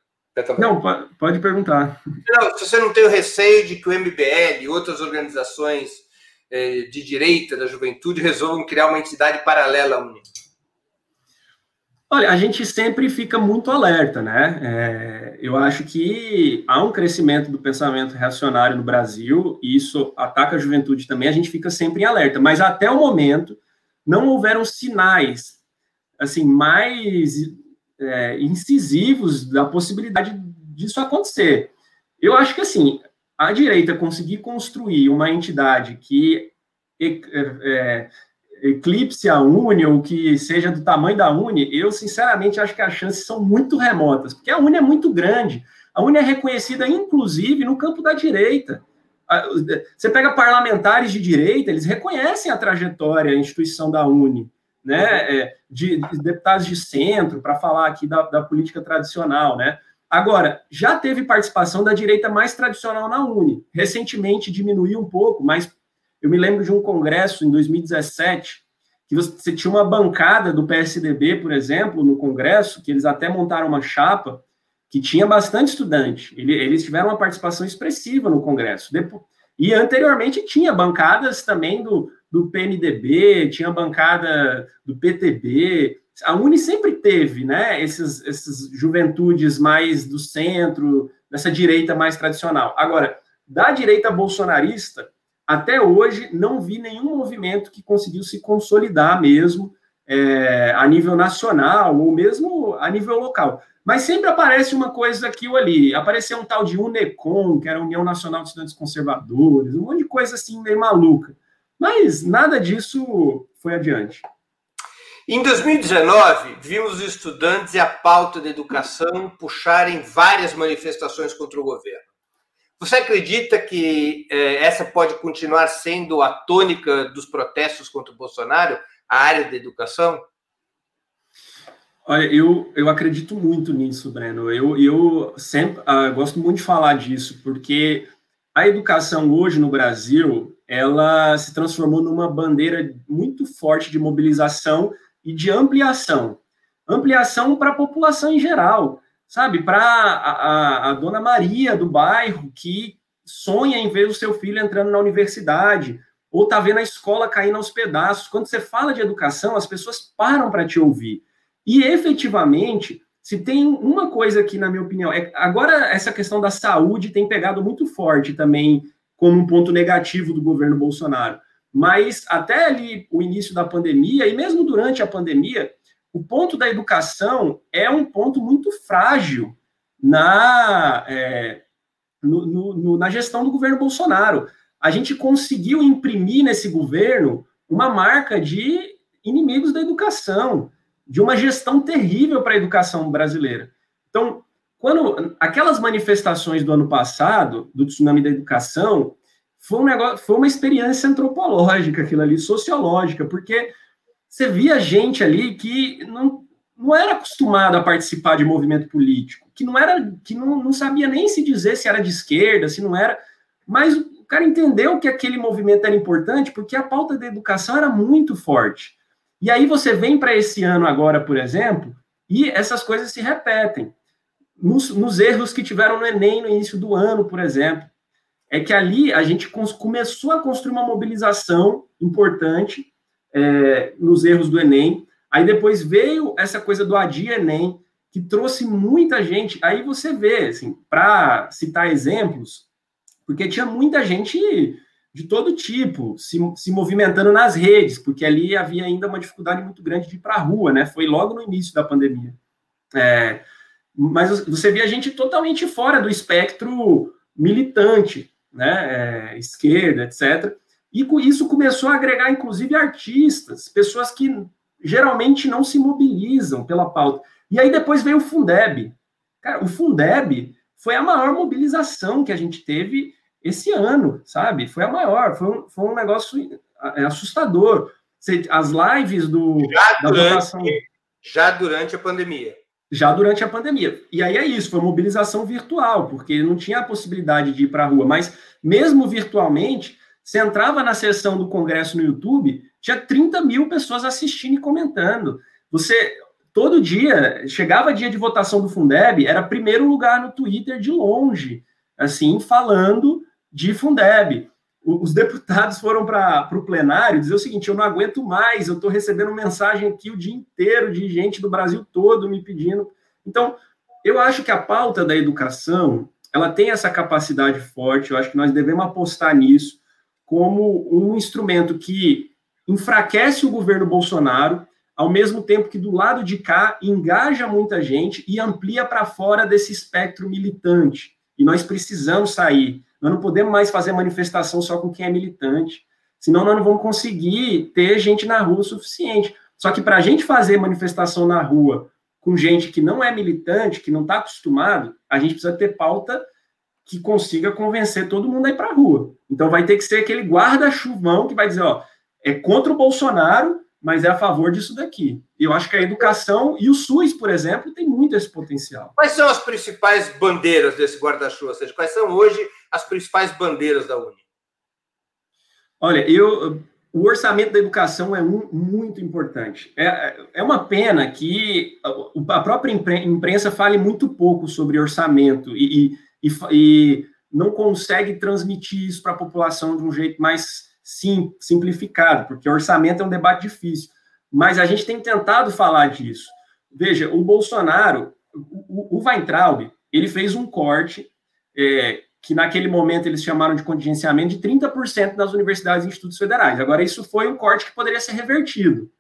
Não, pode perguntar. Não, se você não tem o receio de que o MBL e outras organizações eh, de direita da juventude resolvam criar uma entidade paralela. Olha, a gente sempre fica muito alerta, né? É, eu acho que há um crescimento do pensamento reacionário no Brasil, e isso ataca a juventude também, a gente fica sempre em alerta, mas até o momento não houveram sinais assim mais é, incisivos da possibilidade disso acontecer. Eu acho que, assim, a direita conseguir construir uma entidade que é, é, eclipse a Uni ou que seja do tamanho da Uni, eu, sinceramente, acho que as chances são muito remotas, porque a Uni é muito grande. A Uni é reconhecida, inclusive, no campo da direita. Você pega parlamentares de direita, eles reconhecem a trajetória, a instituição da Uni né, é, de, de, deputados de centro, para falar aqui da, da, política tradicional, né? Agora, já teve participação da direita mais tradicional na Uni. Recentemente diminuiu um pouco, mas eu me lembro de um congresso em 2017 que você tinha uma bancada do PSDB, por exemplo, no congresso, que eles até montaram uma chapa que tinha bastante estudante. Eles tiveram uma participação expressiva no congresso. E anteriormente tinha bancadas também do, do PMDB, tinha bancada do PTB. A Uni sempre teve, né, esses, esses juventudes mais do centro, dessa direita mais tradicional. Agora, da direita bolsonarista, até hoje não vi nenhum movimento que conseguiu se consolidar mesmo é, a nível nacional ou mesmo a nível local. Mas sempre aparece uma coisa aqui ou ali. Apareceu um tal de UNECON, que era a União Nacional de Estudantes Conservadores, um monte de coisa assim meio maluca. Mas nada disso foi adiante. Em 2019, vimos os estudantes e a pauta da educação puxarem várias manifestações contra o governo. Você acredita que eh, essa pode continuar sendo a tônica dos protestos contra o Bolsonaro, a área da educação? Olha, eu, eu acredito muito nisso, Breno. Eu, eu sempre uh, gosto muito de falar disso, porque a educação hoje no Brasil ela se transformou numa bandeira muito forte de mobilização e de ampliação. Ampliação para a população em geral, sabe? Para a, a, dona Maria do bairro que sonha em ver o seu filho entrando na universidade, ou está vendo a escola caindo aos pedaços. Quando você fala de educação, as pessoas param para te ouvir. E efetivamente, se tem uma coisa que, na minha opinião, é, agora essa questão da saúde tem pegado muito forte também como um ponto negativo do governo Bolsonaro. Mas até ali o início da pandemia, e mesmo durante a pandemia, o ponto da educação é um ponto muito frágil na, é, no, no, na gestão do governo Bolsonaro. A gente conseguiu imprimir nesse governo uma marca de inimigos da educação, de uma gestão terrível para a educação brasileira. Então, quando aquelas manifestações do ano passado, do tsunami da educação, foi um negócio, foi uma experiência antropológica aquilo ali, sociológica, porque você via gente ali que não, não era acostumado a participar de movimento político, que não era, que não, não sabia nem se dizer se era de esquerda, se não era, mas o cara entendeu que aquele movimento era importante porque a pauta da educação era muito forte. E aí você vem para esse ano agora, por exemplo, e essas coisas se repetem nos, nos, erros que tiveram no Enem no início do ano, por exemplo. É que ali a gente começou a construir uma mobilização importante é, nos erros do Enem. Aí depois veio essa coisa do Adia Enem, que trouxe muita gente. Aí você vê, assim, para citar exemplos, porque tinha muita gente de todo tipo se, se movimentando nas redes, porque ali havia ainda uma dificuldade muito grande de ir para a rua, né? Foi logo no início da pandemia. É, mas você via gente totalmente fora do espectro militante, né, é, esquerda, etc. E com isso começou a agregar, inclusive, artistas, pessoas que geralmente não se mobilizam pela pauta. E aí depois veio o Fundeb. Cara, o Fundeb foi a maior mobilização que a gente teve esse ano, sabe? Foi a maior, foi um, foi um negócio é, assustador. as lives do, já da durante, votação. Já durante a pandemia. Já durante a pandemia. E aí é isso, foi mobilização virtual, porque não tinha a possibilidade de ir para a rua. Mas mesmo virtualmente, você entrava na sessão do Congresso no YouTube, tinha 30 mil pessoas assistindo e comentando. Você, todo dia, chegava dia de votação do Fundeb, era primeiro lugar no Twitter de longe, assim, falando de Fundeb. Os deputados foram para o plenário dizer o seguinte: eu não aguento mais, eu estou recebendo mensagem aqui o dia inteiro de gente do Brasil todo me pedindo. Então, eu acho que a pauta da educação ela tem essa capacidade forte, eu acho que nós devemos apostar nisso como um instrumento que enfraquece o governo Bolsonaro, ao mesmo tempo que do lado de cá engaja muita gente e amplia para fora desse espectro militante. E nós precisamos sair. Nós não podemos mais fazer manifestação só com quem é militante, senão nós não vamos conseguir ter gente na rua o suficiente. Só que para a gente fazer manifestação na rua com gente que não é militante, que não está acostumado, a gente precisa ter pauta que consiga convencer todo mundo a ir para a rua. Então vai ter que ser aquele guarda-chuvão que vai dizer, ó, é contra o Bolsonaro, mas é a favor disso daqui. Eu acho que a educação e o SUS, por exemplo, tem muito esse potencial. Quais são as principais bandeiras desse guarda-chuva? Ou seja, quais são hoje as principais bandeiras da Uni? Olha, eu o orçamento da educação é um, muito importante. É, é uma pena que a própria imprensa fale muito pouco sobre orçamento e, e, e não consegue transmitir isso para a população de um jeito mais sim, simplificado, porque orçamento é um debate difícil. Mas a gente tem tentado falar disso. Veja, o Bolsonaro, o, o Weintraub, ele fez um corte é, que naquele momento eles chamaram de contingenciamento de 30% das universidades e institutos federais. Agora, isso foi um corte que poderia ser revertido.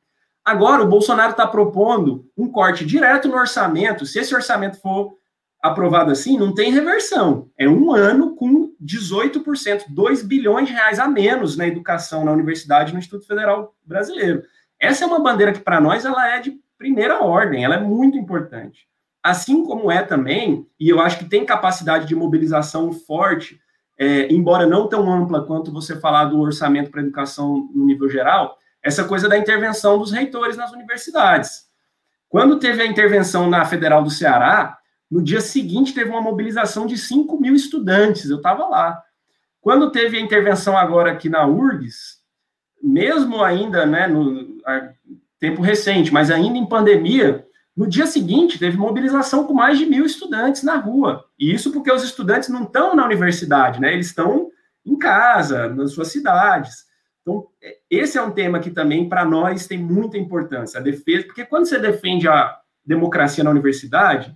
Agora, o Bolsonaro está propondo um corte direto no orçamento. Se esse orçamento for aprovado assim, não tem reversão. É um ano com 18%, 2 bilhões de reais a menos na educação, na universidade no Instituto Federal Brasileiro. Essa é uma bandeira que, para nós, ela é de primeira ordem, ela é muito importante. Assim como é também, e eu acho que tem capacidade de mobilização forte, é, embora não tão ampla quanto você falar do orçamento para educação no nível geral, essa coisa da intervenção dos reitores nas universidades. Quando teve a intervenção na Federal do Ceará, no dia seguinte teve uma mobilização de 5 mil estudantes, eu estava lá. Quando teve a intervenção agora aqui na URGS, mesmo ainda, né, no tempo recente, mas ainda em pandemia, no dia seguinte, teve mobilização com mais de mil estudantes na rua. E isso porque os estudantes não estão na universidade, né? Eles estão em casa, nas suas cidades. Então, é, esse é um tema que também, para nós, tem muita importância, a defesa, porque quando você defende a democracia na universidade,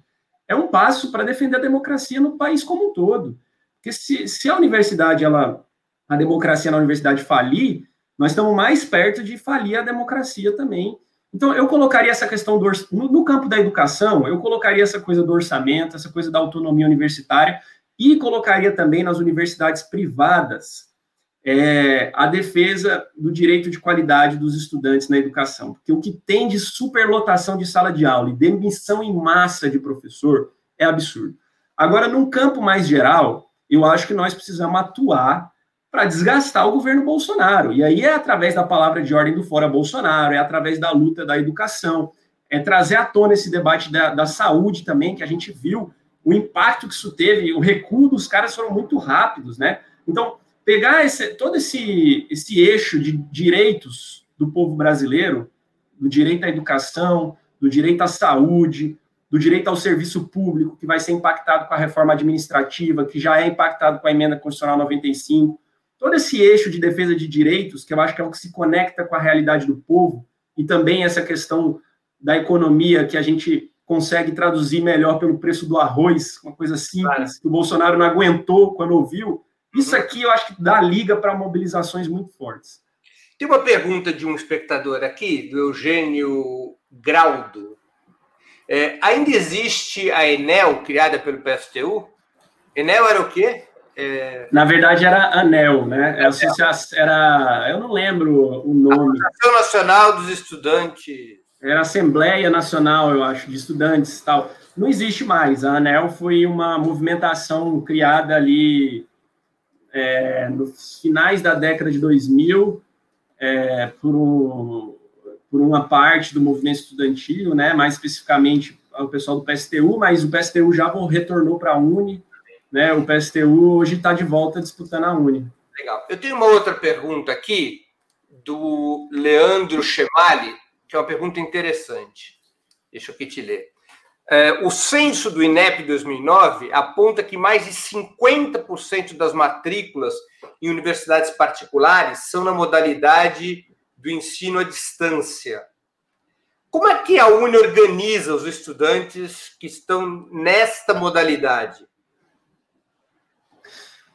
é um passo para defender a democracia no país como um todo. Porque se, se a universidade, ela, a democracia na universidade falir, nós estamos mais perto de falir a democracia também então, eu colocaria essa questão do no, no campo da educação, eu colocaria essa coisa do orçamento, essa coisa da autonomia universitária, e colocaria também nas universidades privadas é, a defesa do direito de qualidade dos estudantes na educação. Porque o que tem de superlotação de sala de aula e demissão em massa de professor é absurdo. Agora, num campo mais geral, eu acho que nós precisamos atuar para desgastar o governo Bolsonaro. E aí é através da palavra de ordem do fora Bolsonaro, é através da luta da educação, é trazer à tona esse debate da, da saúde também, que a gente viu o impacto que isso teve, o recuo dos caras foram muito rápidos, né? Então, pegar esse, todo esse, esse eixo de direitos do povo brasileiro, do direito à educação, do direito à saúde, do direito ao serviço público, que vai ser impactado com a reforma administrativa, que já é impactado com a emenda constitucional 95, todo esse eixo de defesa de direitos, que eu acho que é o que se conecta com a realidade do povo, e também essa questão da economia que a gente consegue traduzir melhor pelo preço do arroz, uma coisa simples, que o Bolsonaro não aguentou quando ouviu. Isso aqui eu acho que dá liga para mobilizações muito fortes. Tem uma pergunta de um espectador aqui, do Eugênio Graudo. É, ainda existe a Enel, criada pelo PSTU? Enel era o quê? É... Na verdade era ANEL, né? Era, era, eu não lembro o nome. Associação Nacional dos Estudantes. Era Assembleia Nacional, eu acho, de Estudantes tal. Não existe mais. A ANEL foi uma movimentação criada ali é, nos finais da década de 2000 é, por, por uma parte do movimento estudantil, né, mais especificamente o pessoal do PSTU, mas o PSTU já retornou para a Uni, né, o PSTU hoje está de volta disputando a Uni. Legal. Eu tenho uma outra pergunta aqui, do Leandro Chemali, que é uma pergunta interessante. Deixa eu aqui te ler. É, o censo do INEP 2009 aponta que mais de 50% das matrículas em universidades particulares são na modalidade do ensino à distância. Como é que a Uni organiza os estudantes que estão nesta modalidade?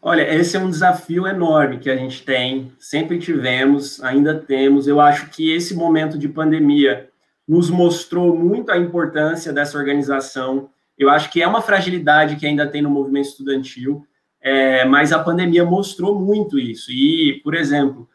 Olha, esse é um desafio enorme que a gente tem, sempre tivemos, ainda temos. Eu acho que esse momento de pandemia nos mostrou muito a importância dessa organização. Eu acho que é uma fragilidade que ainda tem no movimento estudantil, é, mas a pandemia mostrou muito isso. E, por exemplo,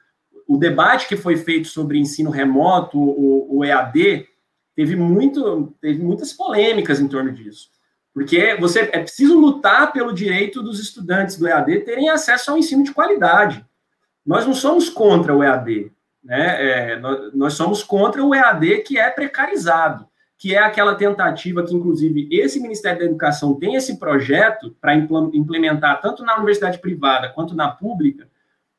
o debate que foi feito sobre ensino remoto, o, o EAD, teve, muito, teve muitas polêmicas em torno disso. Porque você é preciso lutar pelo direito dos estudantes do EAD terem acesso ao ensino de qualidade. Nós não somos contra o EAD, né? É, nós, nós somos contra o EAD que é precarizado, que é aquela tentativa que, inclusive, esse Ministério da Educação tem esse projeto para implementar tanto na universidade privada quanto na pública,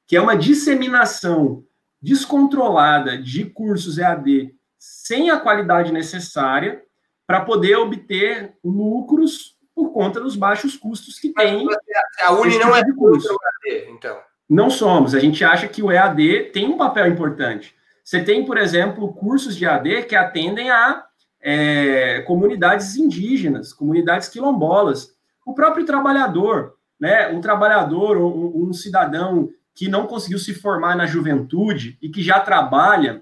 que é uma disseminação descontrolada de cursos EAD sem a qualidade necessária para poder obter lucros por conta dos baixos custos que tem. A Uni não tipo é contra o EAD, então. Não somos. A gente acha que o EAD tem um papel importante. Você tem, por exemplo, cursos de EAD que atendem a é, comunidades indígenas, comunidades quilombolas. O próprio trabalhador, né? Um trabalhador, um, um cidadão que não conseguiu se formar na juventude e que já trabalha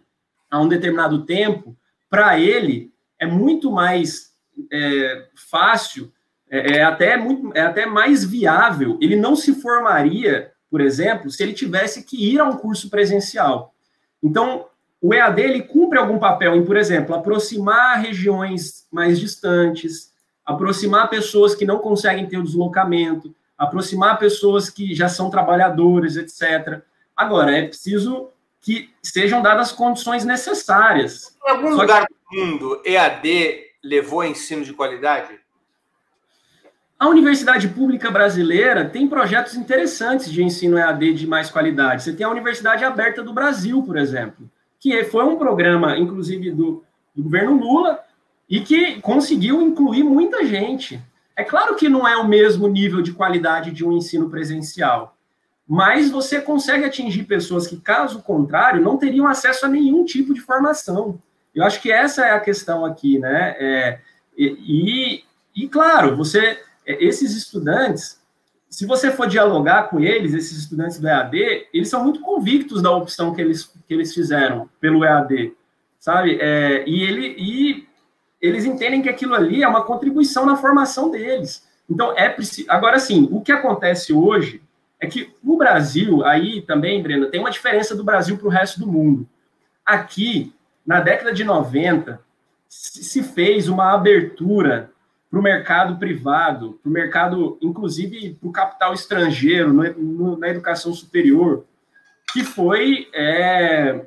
há um determinado tempo, para ele é muito mais é, fácil, é, é, até muito, é até mais viável. Ele não se formaria por exemplo, se ele tivesse que ir a um curso presencial. Então, o EAD ele cumpre algum papel em, por exemplo, aproximar regiões mais distantes, aproximar pessoas que não conseguem ter o deslocamento, aproximar pessoas que já são trabalhadoras, etc. Agora, é preciso que sejam dadas as condições necessárias. Em algum Só lugar que... do mundo, EAD levou a ensino de qualidade? A Universidade Pública Brasileira tem projetos interessantes de ensino EAD de mais qualidade. Você tem a Universidade Aberta do Brasil, por exemplo, que foi um programa, inclusive, do, do governo Lula, e que conseguiu incluir muita gente. É claro que não é o mesmo nível de qualidade de um ensino presencial, mas você consegue atingir pessoas que, caso contrário, não teriam acesso a nenhum tipo de formação. Eu acho que essa é a questão aqui, né? É, e, e, claro, você esses estudantes, se você for dialogar com eles, esses estudantes do EAD, eles são muito convictos da opção que eles, que eles fizeram pelo EAD, sabe? É, e, ele, e eles entendem que aquilo ali é uma contribuição na formação deles. Então, é preciso. Agora, sim, o que acontece hoje é que no Brasil, aí também, Breno, tem uma diferença do Brasil para o resto do mundo. Aqui, na década de 90, se fez uma abertura para o mercado privado, para o mercado, inclusive para o capital estrangeiro, no, na educação superior, que foi, é,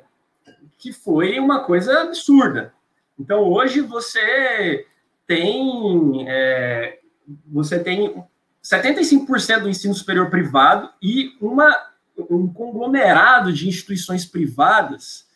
que foi uma coisa absurda. Então, hoje você tem, é, você tem 75% do ensino superior privado e uma, um conglomerado de instituições privadas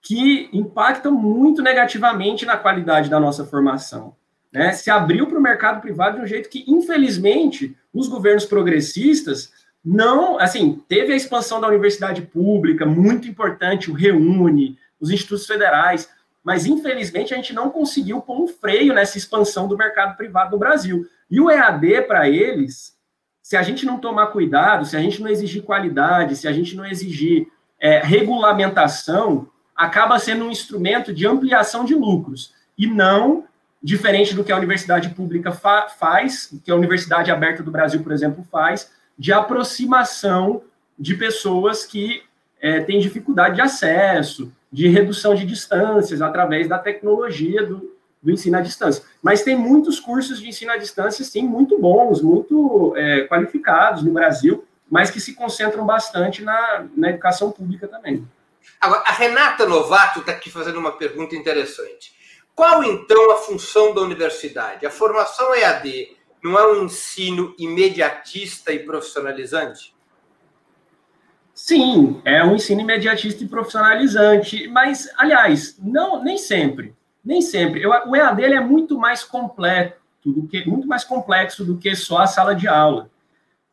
que impactam muito negativamente na qualidade da nossa formação né, se abriu para o mercado privado de um jeito que, infelizmente, os governos progressistas não, assim, teve a expansão da universidade pública, muito importante, o Reúne, os institutos federais, mas infelizmente a gente não conseguiu pôr um freio nessa expansão do mercado privado no Brasil. E o EAD, para eles, se a gente não tomar cuidado, se a gente não exigir qualidade, se a gente não exigir é, regulamentação, acaba sendo um instrumento de ampliação de lucros e não diferente do que a universidade pública fa faz, que a Universidade Aberta do Brasil, por exemplo, faz, de aproximação de pessoas que é, têm dificuldade de acesso, de redução de distâncias através da tecnologia do, do ensino à distância. Mas tem muitos cursos de ensino à distância, sim, muito bons, muito é, qualificados no Brasil, mas que se concentram bastante na, na educação pública também. Agora, a Renata Novato está aqui fazendo uma pergunta interessante. Qual, então, a função da universidade? A formação EAD não é um ensino imediatista e profissionalizante? Sim, é um ensino imediatista e profissionalizante, mas, aliás, não, nem sempre. Nem sempre. Eu, o EAD é muito mais completo do que muito mais complexo do que só a sala de aula.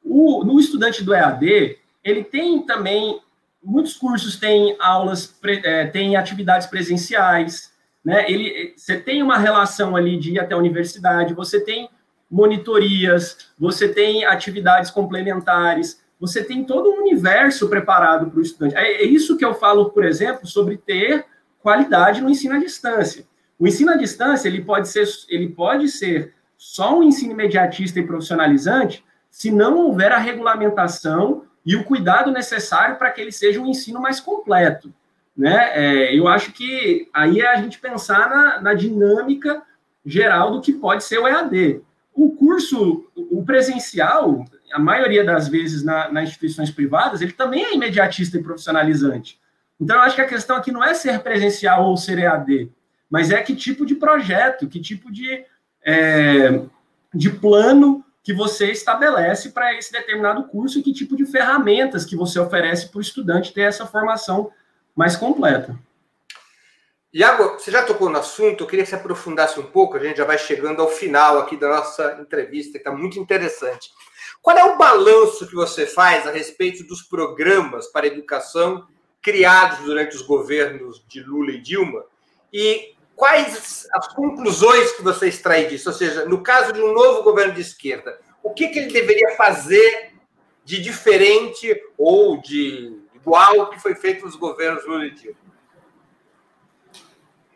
O, no estudante do EAD, ele tem também muitos cursos têm aulas, é, têm atividades presenciais, né? Ele, você tem uma relação ali de ir até a universidade, você tem monitorias, você tem atividades complementares, você tem todo um universo preparado para o estudante. É, é isso que eu falo, por exemplo, sobre ter qualidade no ensino à distância. O ensino à distância ele pode ser, ele pode ser só um ensino imediatista e profissionalizante se não houver a regulamentação e o cuidado necessário para que ele seja um ensino mais completo. Né? É, eu acho que aí é a gente pensar na, na dinâmica geral do que pode ser o EAD. O curso, o presencial, a maioria das vezes na, nas instituições privadas, ele também é imediatista e profissionalizante. Então, eu acho que a questão aqui não é ser presencial ou ser EAD, mas é que tipo de projeto, que tipo de, é, de plano que você estabelece para esse determinado curso e que tipo de ferramentas que você oferece para o estudante ter essa formação mais completa. Iago, você já tocou no assunto, eu queria que você aprofundasse um pouco, a gente já vai chegando ao final aqui da nossa entrevista, que está muito interessante. Qual é o balanço que você faz a respeito dos programas para educação criados durante os governos de Lula e Dilma? E quais as conclusões que você extrai disso? Ou seja, no caso de um novo governo de esquerda, o que, que ele deveria fazer de diferente ou de igual que foi feito nos governos Lula e Dilma?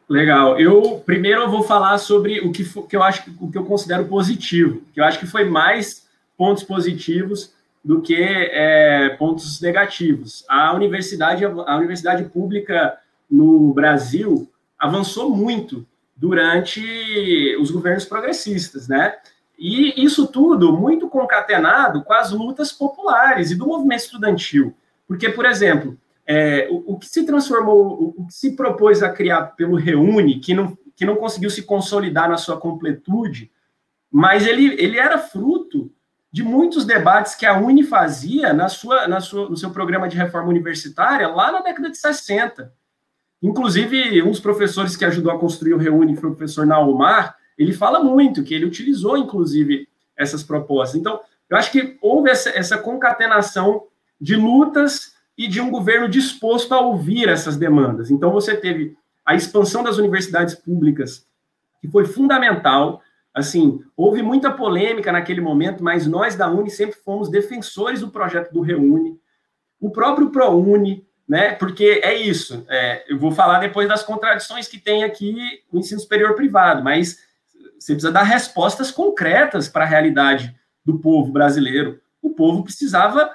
Legal. Eu primeiro eu vou falar sobre o que, que eu acho o que eu considero positivo, que eu acho que foi mais pontos positivos do que é, pontos negativos. A universidade a universidade pública no Brasil avançou muito durante os governos progressistas, né? E isso tudo muito concatenado com as lutas populares e do movimento estudantil. Porque, por exemplo, é, o, o, que se transformou, o, o, que se propôs a criar pelo Reúne, que não, que não conseguiu se consolidar na sua completude, mas ele, ele era fruto de muitos debates que a Uni fazia na sua, na sua, no seu programa de reforma universitária lá na década de 60. Inclusive, um dos professores que ajudou a construir o Reúne, foi o professor Naumar, ele fala muito que ele utilizou, inclusive, essas propostas. Então, eu acho que houve essa, essa concatenação de lutas e de um governo disposto a ouvir essas demandas. Então, você teve a expansão das universidades públicas, que foi fundamental. Assim, houve muita polêmica naquele momento, mas nós da Uni sempre fomos defensores do projeto do Reúne. O próprio ProUni, né? Porque é isso. É, eu vou falar depois das contradições que tem aqui no ensino superior privado, mas você precisa dar respostas concretas para a realidade do povo brasileiro. O povo precisava,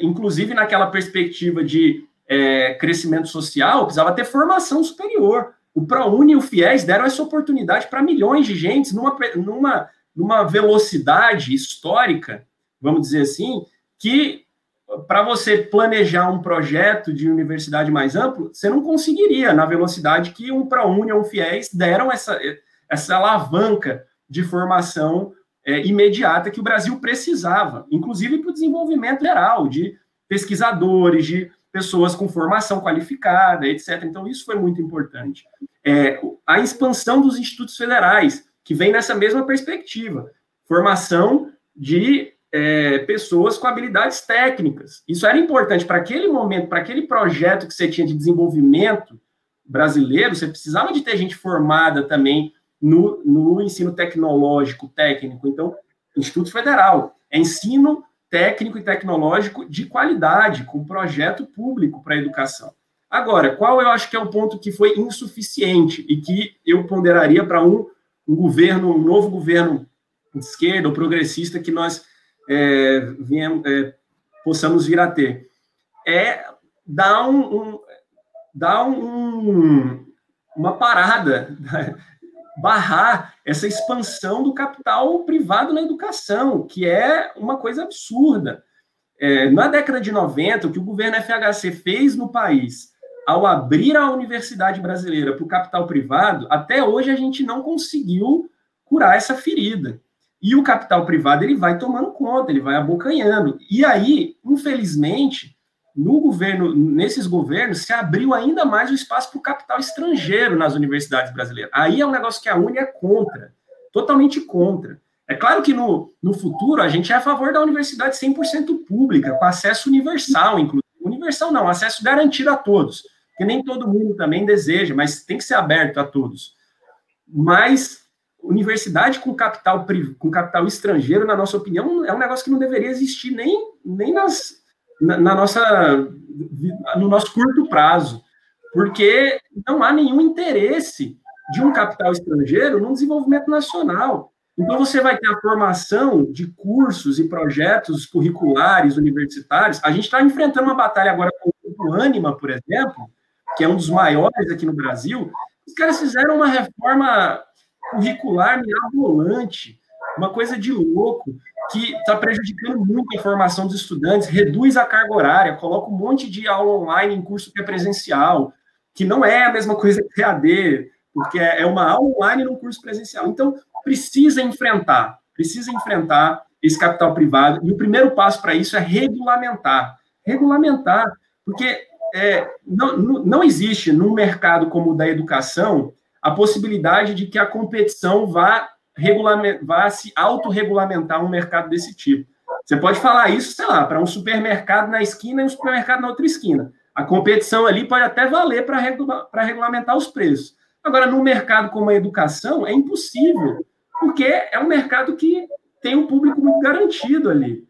inclusive naquela perspectiva de é, crescimento social, precisava ter formação superior. O ProUni e o FIES deram essa oportunidade para milhões de gente numa, numa, numa velocidade histórica, vamos dizer assim, que para você planejar um projeto de universidade mais amplo, você não conseguiria na velocidade que um ProUni ou um FIES deram essa, essa alavanca de formação é, imediata que o Brasil precisava, inclusive para o desenvolvimento geral de pesquisadores, de pessoas com formação qualificada, etc. Então, isso foi muito importante. É, a expansão dos institutos federais, que vem nessa mesma perspectiva, formação de é, pessoas com habilidades técnicas. Isso era importante para aquele momento, para aquele projeto que você tinha de desenvolvimento brasileiro, você precisava de ter gente formada também no, no ensino tecnológico, técnico. Então, Instituto Federal é ensino técnico e tecnológico de qualidade, com projeto público para a educação. Agora, qual eu acho que é o ponto que foi insuficiente e que eu ponderaria para um, um governo, um novo governo de esquerda ou progressista que nós é, venhamos, é, possamos vir a ter. É dar, um, um dar um, uma parada, [LAUGHS] barrar essa expansão do capital privado na educação, que é uma coisa absurda. É, na década de 90, o que o governo FHC fez no país ao abrir a universidade brasileira para o capital privado, até hoje a gente não conseguiu curar essa ferida. E o capital privado ele vai tomando conta, ele vai abocanhando. E aí, infelizmente, no governo, nesses governos, se abriu ainda mais o espaço para o capital estrangeiro nas universidades brasileiras. Aí é um negócio que a Uni é contra, totalmente contra. É claro que no, no futuro a gente é a favor da universidade 100% pública, com acesso universal, inclusive. Universal não, acesso garantido a todos, que nem todo mundo também deseja, mas tem que ser aberto a todos. Mas universidade com capital com capital estrangeiro, na nossa opinião, é um negócio que não deveria existir nem, nem nas, na, na nossa no nosso curto prazo, porque não há nenhum interesse de um capital estrangeiro no desenvolvimento nacional. Então, você vai ter a formação de cursos e projetos curriculares universitários. A gente está enfrentando uma batalha agora com o Anima, por exemplo, que é um dos maiores aqui no Brasil. Os caras fizeram uma reforma curricular mirabolante, uma coisa de louco, que está prejudicando muito a formação dos estudantes, reduz a carga horária, coloca um monte de aula online em curso que é presencial, que não é a mesma coisa que EAD, porque é uma aula online num curso presencial. Então, precisa enfrentar, precisa enfrentar esse capital privado, e o primeiro passo para isso é regulamentar. Regulamentar, porque é, não, não existe num mercado como o da educação a possibilidade de que a competição vá, vá se autorregulamentar um mercado desse tipo. Você pode falar isso, sei lá, para um supermercado na esquina e um supermercado na outra esquina. A competição ali pode até valer para regula regulamentar os preços. Agora, num mercado como a educação, é impossível, porque é um mercado que tem um público muito garantido ali.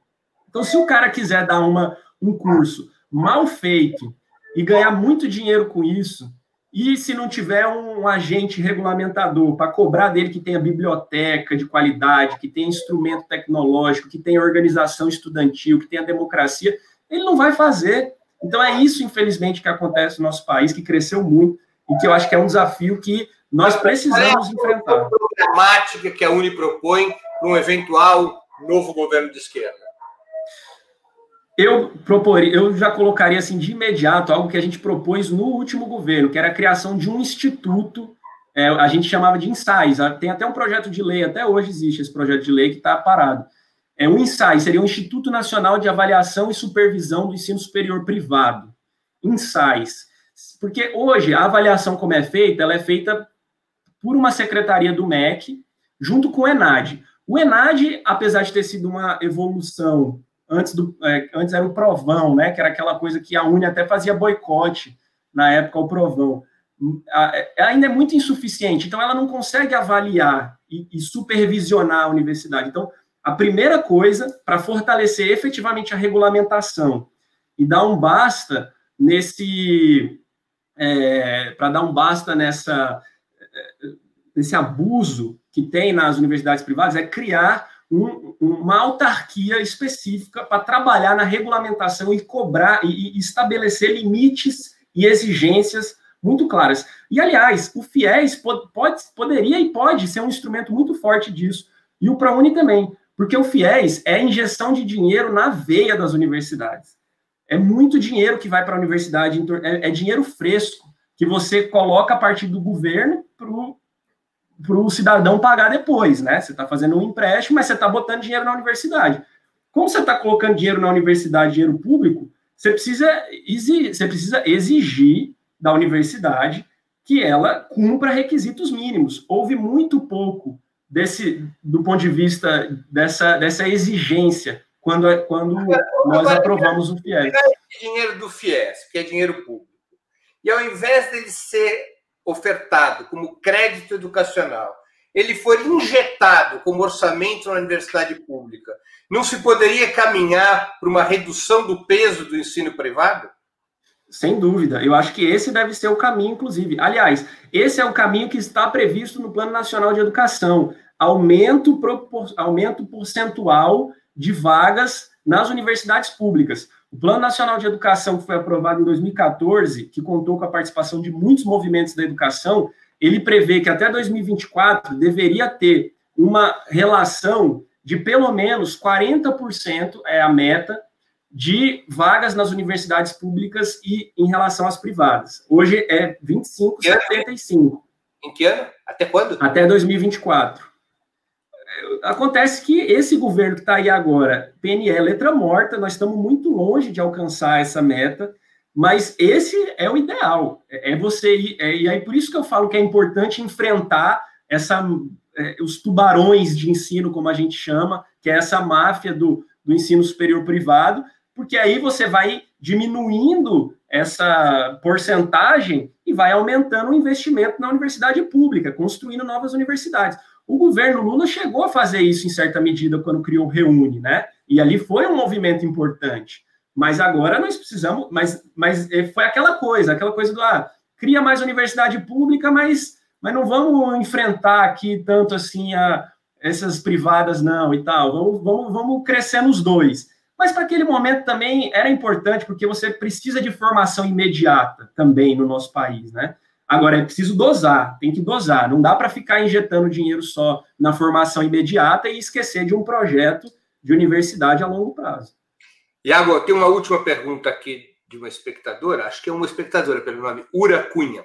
Então, se o cara quiser dar uma, um curso mal feito e ganhar muito dinheiro com isso, e se não tiver um agente regulamentador para cobrar dele que tenha biblioteca de qualidade, que tenha instrumento tecnológico, que tenha organização estudantil, que tenha democracia, ele não vai fazer. Então é isso, infelizmente, que acontece no nosso país, que cresceu muito e que eu acho que é um desafio que nós precisamos enfrentar. A problemática que a Uni propõe para um eventual novo governo de esquerda. Eu proporia, eu já colocaria assim de imediato algo que a gente propôs no último governo, que era a criação de um instituto, é, a gente chamava de ensaios. Tem até um projeto de lei, até hoje existe esse projeto de lei que está parado. É um ensaio, seria um Instituto Nacional de Avaliação e Supervisão do Ensino Superior Privado. Ensaios. Porque hoje a avaliação como é feita, ela é feita por uma secretaria do MEC, junto com o ENAD. O ENAD, apesar de ter sido uma evolução antes, do, é, antes era o provão, né? Que era aquela coisa que a Uni até fazia boicote na época, o provão. É, ainda é muito insuficiente, então ela não consegue avaliar e, e supervisionar a universidade. Então, a primeira coisa para fortalecer efetivamente a regulamentação e dar um basta nesse é, para dar um basta nessa é, nesse abuso que tem nas universidades privadas é criar um, uma autarquia específica para trabalhar na regulamentação e cobrar e, e estabelecer limites e exigências muito claras. E, aliás, o FIES pode, pode, poderia e pode ser um instrumento muito forte disso, e o ProUni também, porque o FIES é injeção de dinheiro na veia das universidades. É muito dinheiro que vai para a universidade, é, é dinheiro fresco, que você coloca a partir do governo para o o cidadão pagar depois, né? Você está fazendo um empréstimo, mas você está botando dinheiro na universidade. Como você está colocando dinheiro na universidade, dinheiro público, você precisa, exigir, você precisa exigir da universidade que ela cumpra requisitos mínimos. Houve muito pouco desse, do ponto de vista dessa, dessa exigência quando, quando nós aprovamos o FIES. Dinheiro do FIES, que é dinheiro público. E ao invés dele ser ofertado como crédito educacional, ele for injetado como orçamento na universidade pública, não se poderia caminhar para uma redução do peso do ensino privado? Sem dúvida. Eu acho que esse deve ser o caminho, inclusive. Aliás, esse é o caminho que está previsto no Plano Nacional de Educação. Aumento, propor... aumento percentual de vagas nas universidades públicas. O Plano Nacional de Educação, que foi aprovado em 2014, que contou com a participação de muitos movimentos da educação, ele prevê que até 2024 deveria ter uma relação de pelo menos 40%, é a meta, de vagas nas universidades públicas e em relação às privadas. Hoje é 25,75. Em que ano? Até quando? Até 2024. Acontece que esse governo que está aí agora, PNE, letra morta, nós estamos muito longe de alcançar essa meta, mas esse é o ideal. É, é você ir, é, e aí por isso que eu falo que é importante enfrentar essa, é, os tubarões de ensino, como a gente chama, que é essa máfia do, do ensino superior privado, porque aí você vai diminuindo essa porcentagem e vai aumentando o investimento na universidade pública, construindo novas universidades. O governo Lula chegou a fazer isso em certa medida quando criou o Reúne, né? E ali foi um movimento importante. Mas agora nós precisamos, mas, mas é, foi aquela coisa, aquela coisa do ah, cria mais universidade pública, mas, mas não vamos enfrentar aqui tanto assim a, essas privadas, não, e tal. Vamos, vamos, vamos crescer nos dois. Mas para aquele momento também era importante, porque você precisa de formação imediata também no nosso país, né? Agora, é preciso dosar, tem que dosar. Não dá para ficar injetando dinheiro só na formação imediata e esquecer de um projeto de universidade a longo prazo. Iago, tem uma última pergunta aqui de uma espectadora, acho que é uma espectadora pelo nome Ura Cunha.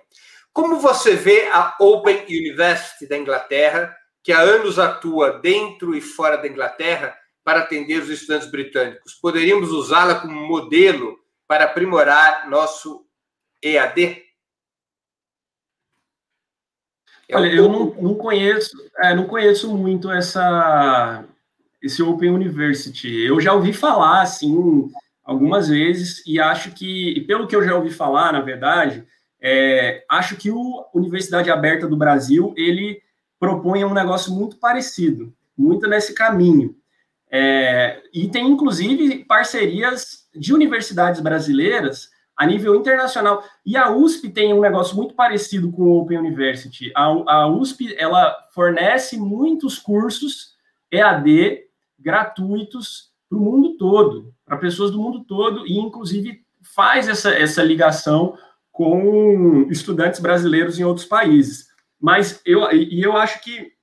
Como você vê a Open University da Inglaterra, que há anos atua dentro e fora da Inglaterra, para atender os estudantes britânicos. Poderíamos usá-la como modelo para aprimorar nosso EAD? É Olha, eu não, não conheço, é, não conheço muito essa esse Open University. Eu já ouvi falar assim algumas vezes e acho que, pelo que eu já ouvi falar, na verdade, é, acho que o Universidade Aberta do Brasil ele propõe um negócio muito parecido, muito nesse caminho. É, e tem, inclusive, parcerias de universidades brasileiras a nível internacional. E a USP tem um negócio muito parecido com o Open University. A, a USP, ela fornece muitos cursos EAD gratuitos para o mundo todo, para pessoas do mundo todo, e, inclusive, faz essa, essa ligação com estudantes brasileiros em outros países. Mas eu, e eu acho que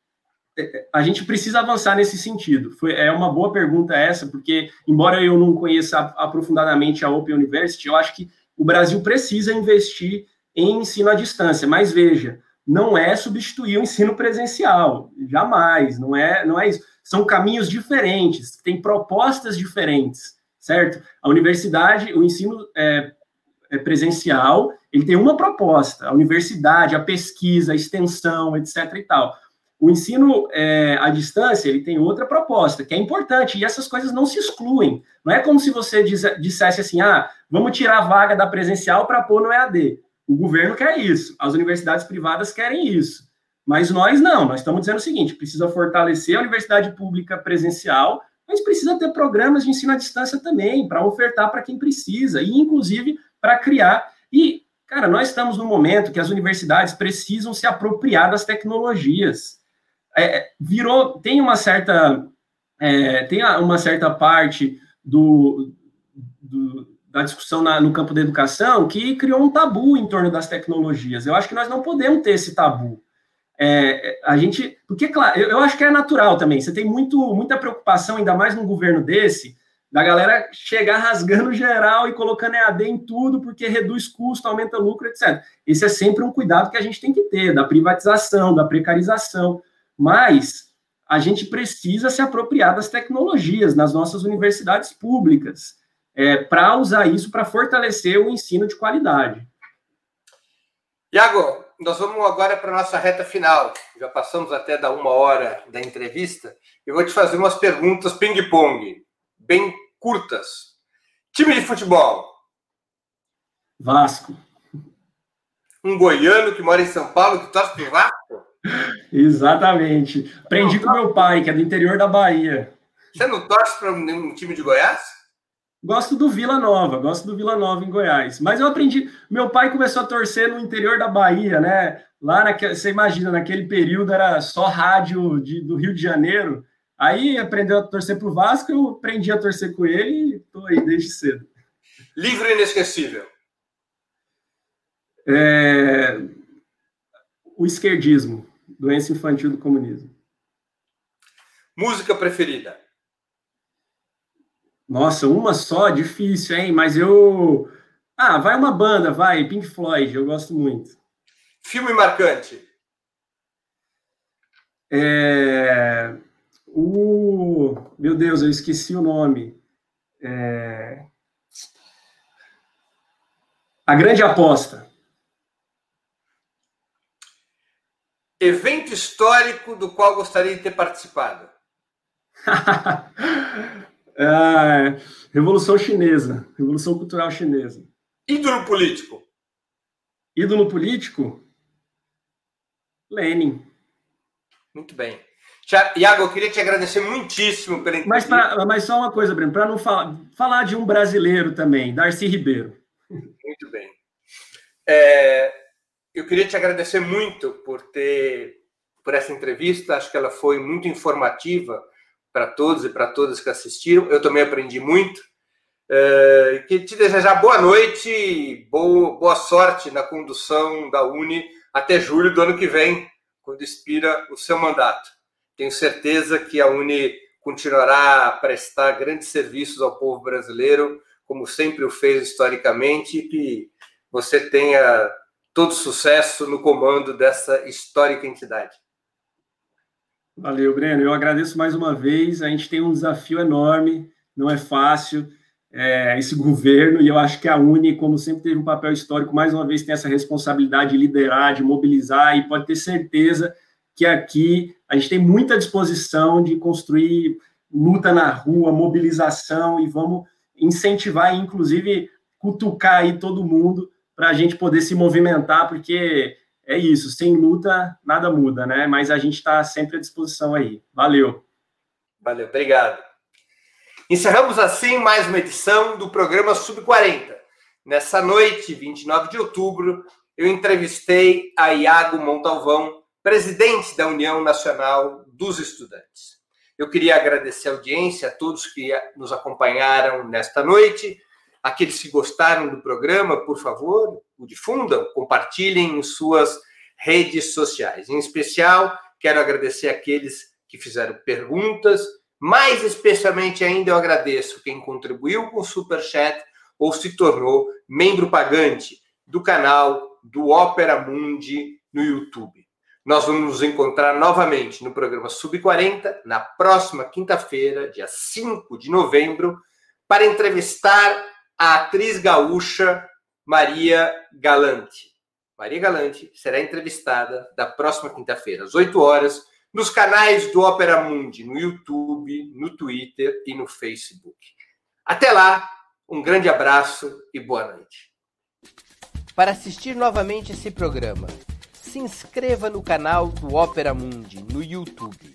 a gente precisa avançar nesse sentido. Foi, é uma boa pergunta essa, porque, embora eu não conheça aprofundadamente a Open University, eu acho que o Brasil precisa investir em ensino à distância. Mas veja, não é substituir o ensino presencial, jamais, não é, não é isso. São caminhos diferentes, têm propostas diferentes, certo? A universidade, o ensino é, é presencial, ele tem uma proposta, a universidade, a pesquisa, a extensão, etc. e tal. O ensino é, à distância ele tem outra proposta, que é importante, e essas coisas não se excluem. Não é como se você dissesse assim, ah, vamos tirar a vaga da presencial para pôr no EAD. O governo quer isso, as universidades privadas querem isso. Mas nós não, nós estamos dizendo o seguinte: precisa fortalecer a universidade pública presencial, mas precisa ter programas de ensino à distância também, para ofertar para quem precisa, e inclusive para criar. E, cara, nós estamos num momento que as universidades precisam se apropriar das tecnologias é, virou, tem uma certa, é, tem uma certa parte do, do da discussão na, no campo da educação que criou um tabu em torno das tecnologias. Eu acho que nós não podemos ter esse tabu. É, a gente, porque claro, eu, eu, acho que é natural também. Você tem muito, muita preocupação, ainda mais num governo desse, da galera chegar rasgando [LAUGHS] geral e colocando EAD em tudo, porque reduz custo, aumenta lucro, etc. Esse é sempre um cuidado que a gente tem que ter, da privatização, da precarização mas a gente precisa se apropriar das tecnologias nas nossas universidades públicas é, para usar isso para fortalecer o ensino de qualidade. Iago, nós vamos agora para a nossa reta final. Já passamos até da uma hora da entrevista. Eu vou te fazer umas perguntas ping-pong, bem curtas. Time de futebol? Vasco. Um goiano que mora em São Paulo que torce para o Vasco? Exatamente. Aprendi com meu pai, que é do interior da Bahia. Você não torce para um time de Goiás? Gosto do Vila Nova, gosto do Vila Nova em Goiás. Mas eu aprendi. Meu pai começou a torcer no interior da Bahia, né? Lá você imagina, naquele período era só rádio de, do Rio de Janeiro. Aí aprendeu a torcer para o Vasco, eu aprendi a torcer com ele e estou aí desde cedo. Livro inesquecível. É... O esquerdismo. Doença infantil do comunismo. Música preferida? Nossa, uma só, difícil, hein? Mas eu. Ah, vai uma banda, vai, Pink Floyd, eu gosto muito. Filme marcante. É... O. Meu Deus, eu esqueci o nome. É... A Grande Aposta. Evento histórico do qual gostaria de ter participado. [LAUGHS] é, Revolução Chinesa, Revolução Cultural Chinesa. Ídolo político. Ídolo político? Lenin. Muito bem. Iago, eu queria te agradecer muitíssimo pela entrevista. Mas, pra, mas só uma coisa, Breno, para não falar, falar de um brasileiro também, Darcy Ribeiro. Muito bem. É, eu queria te agradecer muito por ter por essa entrevista. Acho que ela foi muito informativa para todos e para todas que assistiram. Eu também aprendi muito. É, que te desejar boa noite e boa, boa sorte na condução da Uni até julho do ano que vem, quando expira o seu mandato. Tenho certeza que a Uni continuará a prestar grandes serviços ao povo brasileiro, como sempre o fez historicamente, e que você tenha todo sucesso no comando dessa histórica entidade. Valeu, Breno. Eu agradeço mais uma vez. A gente tem um desafio enorme, não é fácil é, esse governo, e eu acho que a Uni, como sempre teve um papel histórico, mais uma vez tem essa responsabilidade de liderar, de mobilizar, e pode ter certeza que aqui a gente tem muita disposição de construir luta na rua, mobilização, e vamos incentivar, inclusive, cutucar aí todo mundo para a gente poder se movimentar, porque é isso, sem luta nada muda, né? Mas a gente está sempre à disposição aí. Valeu. Valeu, obrigado. Encerramos assim mais uma edição do programa Sub-40. Nessa noite, 29 de outubro, eu entrevistei a Iago Montalvão, presidente da União Nacional dos Estudantes. Eu queria agradecer a audiência, a todos que nos acompanharam nesta noite. Aqueles que gostaram do programa, por favor, o difundam, compartilhem em suas redes sociais. Em especial, quero agradecer aqueles que fizeram perguntas. Mais especialmente ainda, eu agradeço quem contribuiu com o Super Chat ou se tornou membro pagante do canal do Opera Mundi no YouTube. Nós vamos nos encontrar novamente no programa Sub40 na próxima quinta-feira, dia 5 de novembro, para entrevistar a atriz gaúcha Maria Galante. Maria Galante será entrevistada da próxima quinta-feira, às 8 horas, nos canais do Opera Mundi, no YouTube, no Twitter e no Facebook. Até lá, um grande abraço e boa noite. Para assistir novamente esse programa, se inscreva no canal do Opera Mundi no YouTube.